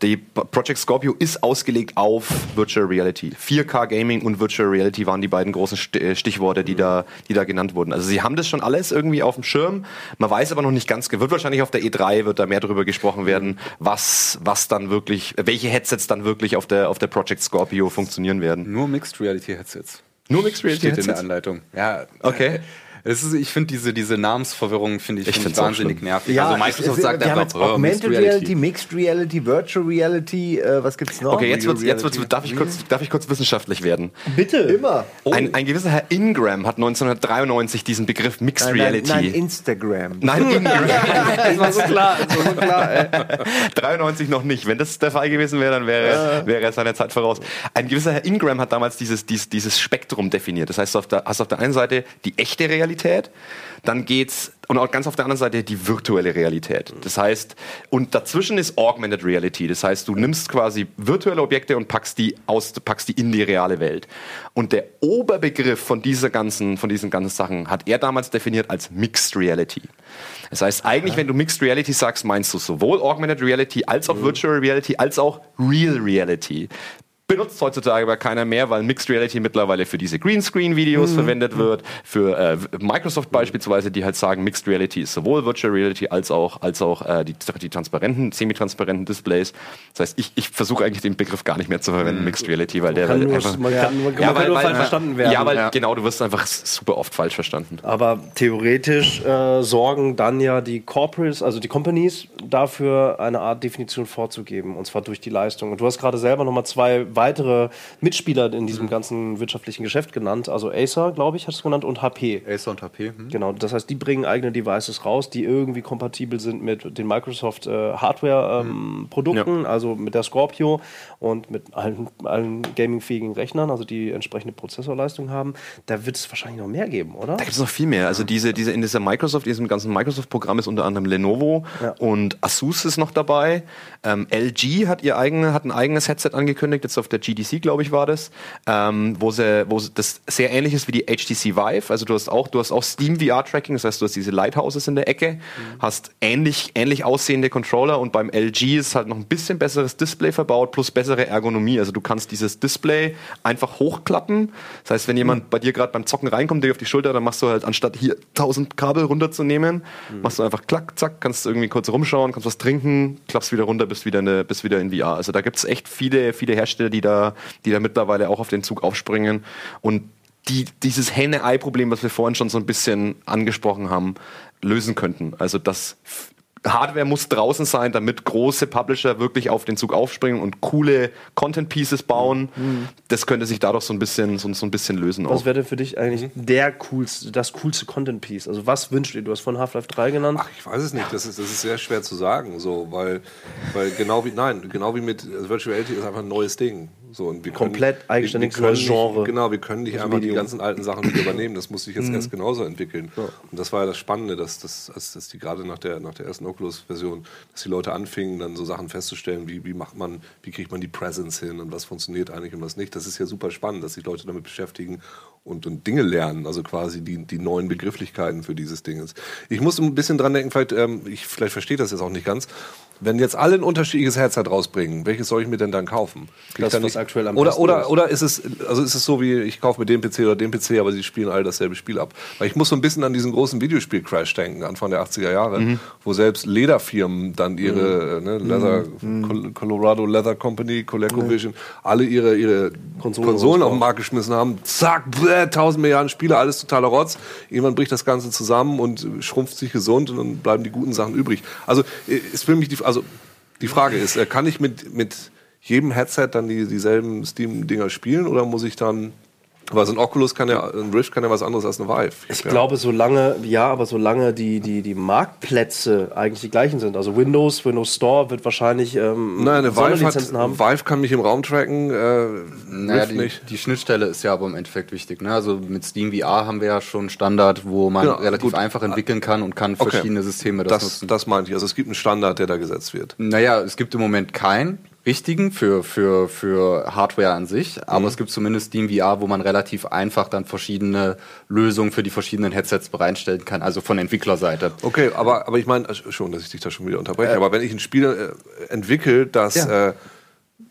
[SPEAKER 3] Die Project Scorpio ist ausgelegt auf Virtual Reality. 4K Gaming und Virtual Reality waren die beiden großen äh, Stichworte, die da, die da genannt wurden. Also sie haben das schon alles irgendwie auf dem Schirm. Man weiß aber noch nicht ganz, wird wahrscheinlich auf der E3 wird da mehr darüber gesprochen werden, was, was dann wirklich, welche Headsets dann wirklich auf der, auf der Project Scorpio funktionieren werden.
[SPEAKER 5] Nur Mixed Reality Headsets.
[SPEAKER 3] Nur Mixed Reality
[SPEAKER 5] Steht in der
[SPEAKER 3] Headsets?
[SPEAKER 5] Anleitung. Ja,
[SPEAKER 3] Okay.
[SPEAKER 5] Es ist, ich finde diese, diese Namensverwirrung finde ich,
[SPEAKER 3] Ich
[SPEAKER 5] find ich wahnsinnig nervig. also Microsoft
[SPEAKER 2] es-
[SPEAKER 5] sagt einfach,
[SPEAKER 2] jetzt
[SPEAKER 5] oh,
[SPEAKER 2] Augmented
[SPEAKER 5] Mixed
[SPEAKER 2] Reality, Mixed Reality, Virtual Reality, äh, was gibt's noch?
[SPEAKER 3] Okay, jetzt wird's, jetzt wird's,
[SPEAKER 2] Reality.
[SPEAKER 3] darf ich kurz, darf ich kurz wissenschaftlich werden?
[SPEAKER 1] Bitte.
[SPEAKER 2] Immer.
[SPEAKER 3] Ein, ein gewisser Herr Ingram hat 1993 diesen Begriff Mixed
[SPEAKER 2] Nein, nein,
[SPEAKER 3] Reality.
[SPEAKER 2] nein, Instagram.
[SPEAKER 3] Nein, Ingram.
[SPEAKER 1] Das war so klar. Das war so klar ey.
[SPEAKER 3] 93 noch nicht. Wenn das der Fall gewesen wäre, dann wäre, wäre er seiner Zeit voraus. Ein gewisser Herr Ingram hat damals dieses, dieses, dieses Spektrum definiert. Das heißt, du auf der, hast auf der einen Seite die echte Realität, dann geht's und auch ganz auf der anderen Seite die virtuelle Realität. Das heißt, und dazwischen ist Augmented Reality. Das heißt, du nimmst quasi virtuelle Objekte und packst die aus, packst die in die reale Welt. Und der Oberbegriff von dieser ganzen, von diesen ganzen Sachen hat er damals definiert als Mixed Reality. Das heißt, eigentlich, wenn du Mixed Reality sagst, meinst du sowohl Augmented Reality als auch Virtual Reality als auch Real Reality. Benutzt heutzutage aber keiner mehr, weil Mixed Reality mittlerweile für diese Greenscreen-Videos verwendet wird, für äh, Microsoft beispielsweise, die halt sagen, Mixed Reality ist sowohl Virtual Reality als auch, als auch äh, die, die transparenten, semi-transparenten Displays. Das heißt, ich, ich versuche eigentlich den Begriff gar nicht mehr zu verwenden, Mixed Reality, weil der
[SPEAKER 1] Kann nur,
[SPEAKER 3] einfach,
[SPEAKER 1] man kann, man
[SPEAKER 3] Ja,
[SPEAKER 1] kann
[SPEAKER 3] weil-
[SPEAKER 1] nur
[SPEAKER 3] weil-
[SPEAKER 1] falsch verstanden werden.
[SPEAKER 3] ja, weil genau, du wirst einfach super oft falsch verstanden.
[SPEAKER 1] Aber theoretisch äh, sorgen dann ja die Corporates, also die Companies, dafür eine Art Definition vorzugeben, und zwar durch die Leistung. Und du hast gerade selber nochmal zwei weitere Mitspieler in diesem ganzen wirtschaftlichen Geschäft genannt, also Acer, glaube ich, hast du es genannt, und HP.
[SPEAKER 5] Acer und HP. Hm?
[SPEAKER 1] Genau, das heißt, die bringen eigene Devices raus, die irgendwie kompatibel sind mit den Microsoft äh, Hardware-Produkten, also mit der Scorpio und mit allen, allen gamingfähigen Rechnern, also die entsprechende Prozessorleistung haben. Da wird es wahrscheinlich noch mehr geben, oder?
[SPEAKER 3] Da gibt es noch viel mehr. Also diese, diese in dieser Microsoft, in diesem ganzen Microsoft-Programm ist unter anderem Lenovo
[SPEAKER 1] Ja.
[SPEAKER 3] und Asus ist noch dabei. Ähm, LG hat ihr eigene, hat ein eigenes Headset angekündigt, jetzt auf der GDC, glaube ich, war das, ähm, wo sie, wo sie, das sehr ähnlich ist wie die HTC Vive. Also du hast auch, du hast auch Steam VR-Tracking, das heißt, du hast diese Lighthouses in der Ecke, hast ähnlich, ähnlich aussehende Controller und beim LG ist halt noch ein bisschen besseres Display verbaut plus bessere Ergonomie. Also du kannst dieses Display einfach hochklappen. Das heißt, wenn jemand bei dir gerade beim Zocken reinkommt, dir auf die Schulter, dann machst du halt anstatt hier 1000 Kabel runterzunehmen, machst du einfach klack, zack, kannst irgendwie kurz rumschauen, kannst was trinken, klappst wieder runter, bist wieder, eine, bist wieder in VR. Also da gibt es echt viele, viele Hersteller, die da, die da mittlerweile auch auf den Zug aufspringen und die dieses Henne-Ei-Problem, was wir vorhin schon so ein bisschen angesprochen haben, lösen könnten. Also das Hardware muss draußen sein, damit große Publisher wirklich auf den Zug aufspringen und coole Content Pieces bauen. Das könnte sich dadurch so ein bisschen, so, so ein bisschen lösen.
[SPEAKER 1] Was wäre denn für dich eigentlich der coolste, das coolste Content-Piece? Also was wünscht ihr? Du hast von Half-Life 3 genannt.
[SPEAKER 4] Ach, ich weiß es nicht. Das ist, das ist sehr schwer zu sagen, so, weil, weil genau wie, nein, genau wie mit Virtual Reality ist einfach ein neues Ding. So, und wir können-
[SPEAKER 1] Komplett eigenständiges
[SPEAKER 4] wir können
[SPEAKER 1] neues Genre.
[SPEAKER 4] Nicht, genau, wir können nicht
[SPEAKER 1] Das
[SPEAKER 4] einfach die
[SPEAKER 1] Medium.
[SPEAKER 4] ganzen alten Sachen wieder übernehmen. Das muss sich jetzt erst genauso entwickeln. Und das war ja das Spannende, dass, dass, dass, die gerade nach der, nach der ersten Oculus-Version, dass die Leute anfingen, dann so Sachen festzustellen, wie, wie macht man, wie kriegt man die Presence hin und was funktioniert eigentlich und was nicht. Das ist ja super spannend, dass sich Leute damit beschäftigen und, und Dinge lernen, also quasi die, die neuen Begrifflichkeiten für dieses Ding ist. Ich muss ein bisschen dran denken, vielleicht, ähm, ich vielleicht verstehe das jetzt auch nicht ganz. Wenn jetzt alle ein unterschiedliches Headset rausbringen, welches soll ich mir denn dann kaufen? Krieg
[SPEAKER 1] Das,
[SPEAKER 4] ich dann
[SPEAKER 1] was aktuell am
[SPEAKER 4] oder,
[SPEAKER 1] besten
[SPEAKER 4] oder,
[SPEAKER 1] ist.
[SPEAKER 4] oder ist es, also ist es so wie, ich kaufe mir den PC oder den PC, aber sie spielen alle dasselbe Spiel ab. Weil ich muss so ein bisschen an diesen großen Videospiel-Crash denken, Anfang der 80er Jahre,
[SPEAKER 1] Mhm.
[SPEAKER 4] wo selbst Lederfirmen dann ihre, äh, ne, Leather, Col- Colorado Leather Company, ColecoVision, alle ihre, ihre
[SPEAKER 1] Konsolen
[SPEAKER 4] Konsolen, auf den. Markt geschmissen haben. Zack, bläh, 1000 Milliarden Spiele, alles totaler Rotz. Irgendwann bricht das Ganze zusammen und schrumpft sich gesund und dann bleiben die guten Sachen übrig. Also, äh, ist für mich die, also, die Frage ist, äh, kann ich mit, mit jedem Headset dann die, dieselben Steam-Dinger spielen oder muss ich dann, weil so ein Oculus kann ja, ein Rift kann ja was anderes als eine Vive.
[SPEAKER 1] Ich
[SPEAKER 4] ja.
[SPEAKER 1] glaube, solange, ja, aber solange die, die, die Marktplätze eigentlich die gleichen sind, also Windows, Windows Store wird wahrscheinlich ähm,
[SPEAKER 4] Nein, eine Vive, hat,
[SPEAKER 1] haben.
[SPEAKER 4] Vive kann mich im Raum tracken, äh,
[SPEAKER 5] Naja,
[SPEAKER 4] Rift
[SPEAKER 5] die,
[SPEAKER 4] nicht.
[SPEAKER 5] die Schnittstelle ist ja aber im Endeffekt wichtig. Ne? Also mit Steam VR haben wir ja schon einen Standard, wo man
[SPEAKER 4] Genau,
[SPEAKER 5] relativ
[SPEAKER 4] gut.
[SPEAKER 5] einfach entwickeln kann und kann
[SPEAKER 4] Okay.
[SPEAKER 5] verschiedene Systeme das,
[SPEAKER 4] Das,
[SPEAKER 5] nutzen.
[SPEAKER 4] das meinte ich. Also es gibt einen Standard, der da gesetzt wird.
[SPEAKER 5] Naja, es gibt im Moment keinen richtigen für, für, für Hardware an sich,
[SPEAKER 4] Mhm.
[SPEAKER 5] aber es gibt zumindest Steam VR, wo man relativ einfach dann verschiedene Lösungen für die verschiedenen Headsets bereitstellen kann, also von Entwicklerseite.
[SPEAKER 4] Okay, aber, aber ich meine, äh, schon, dass ich dich da schon wieder unterbreche, aber wenn ich ein Spiel äh, entwickle, das
[SPEAKER 5] Ja.
[SPEAKER 4] äh,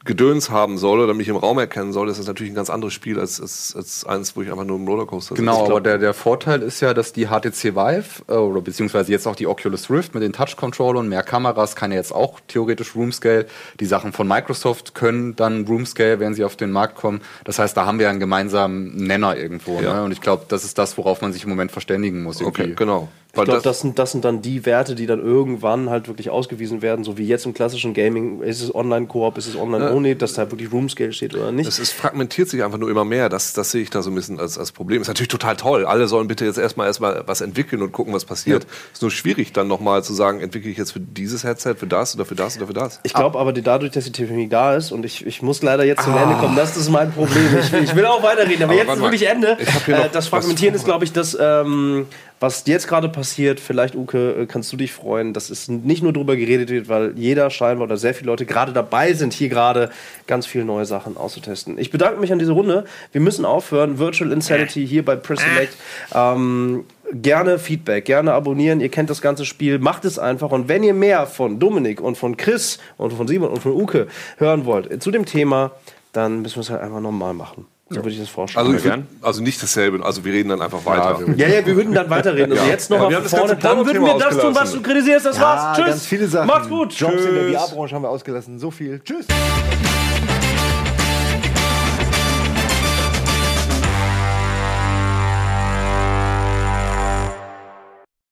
[SPEAKER 4] Gedöns haben soll oder mich im Raum erkennen soll, ist das natürlich ein ganz anderes Spiel als, als, als eins, wo ich einfach nur im Rollercoaster sitze.
[SPEAKER 5] Genau, aber der, der Vorteil ist ja, dass die HTC Vive äh, oder beziehungsweise jetzt auch die Oculus Rift mit den Touch-Controllern, mehr Kameras, kann ja jetzt auch theoretisch Room-Scale. Die Sachen von Microsoft können dann Room-Scale, wenn sie auf den Markt kommen. Das heißt, da haben wir einen gemeinsamen Nenner irgendwo.
[SPEAKER 4] Ja.
[SPEAKER 5] Ne? Und ich glaube, das ist das, worauf man sich im Moment verständigen muss.
[SPEAKER 4] Okay,
[SPEAKER 5] irgendwie.
[SPEAKER 4] Genau.
[SPEAKER 1] Ich
[SPEAKER 4] Weil
[SPEAKER 1] glaube,
[SPEAKER 4] das,
[SPEAKER 1] das, sind, das sind dann die Werte, die dann irgendwann halt wirklich ausgewiesen werden, so wie jetzt im klassischen Gaming. Ist es Online-Koop, ist es Online-Only, dass da wirklich Room-Scale steht oder nicht?
[SPEAKER 4] es, es fragmentiert sich einfach nur immer mehr. Das, das sehe ich da so ein bisschen als, als Problem. Ist natürlich total toll. Alle sollen bitte jetzt erstmal erstmal was entwickeln und gucken, was passiert. Ist nur schwierig, dann nochmal zu sagen, entwickle ich jetzt für dieses Headset, für das oder für das oder für das.
[SPEAKER 1] Ich glaube aber, die, dadurch, dass die Technologie da ist und ich, ich muss leider jetzt zum Ende kommen, das ist mein Problem. Ich, ich will auch weiterreden, aber,
[SPEAKER 4] Aber
[SPEAKER 1] jetzt ist wirklich Ende. Äh, das Fragmentieren ist, glaube ich, das, ähm, was jetzt gerade passiert. Vielleicht, Uke, äh, kannst du dich freuen, dass es nicht nur darüber geredet wird, weil jeder scheinbar oder sehr viele Leute gerade dabei sind, hier gerade ganz viele neue Sachen auszutesten. Ich bedanke mich an diese Runde. Wir müssen aufhören. Virtual Insanity hier bei Press Select. Ähm, gerne Feedback, gerne abonnieren. Ihr kennt das ganze Spiel, macht es einfach. Und wenn ihr mehr von Dominik und von Chris und von Simon und von Uke hören wollt äh, zu dem Thema, dann müssen wir es halt einfach normal machen. So würde ich das vorstellen.
[SPEAKER 4] Also, ich würd, also nicht dasselbe. Also wir reden dann einfach weiter.
[SPEAKER 1] ja, ja, wir würden dann weiterreden. Also
[SPEAKER 4] Ja.
[SPEAKER 1] jetzt noch
[SPEAKER 4] Aber
[SPEAKER 1] mal
[SPEAKER 4] wir
[SPEAKER 1] von
[SPEAKER 4] haben das ganze
[SPEAKER 1] vorne. Dann würden wir das tun, was du kritisierst. Das war's. Tschüss.
[SPEAKER 2] ganz viele Sachen.
[SPEAKER 1] Macht's gut.
[SPEAKER 2] Jobs in der
[SPEAKER 1] Tschüss.
[SPEAKER 2] VR-Branche haben wir ausgelassen. So viel. Tschüss.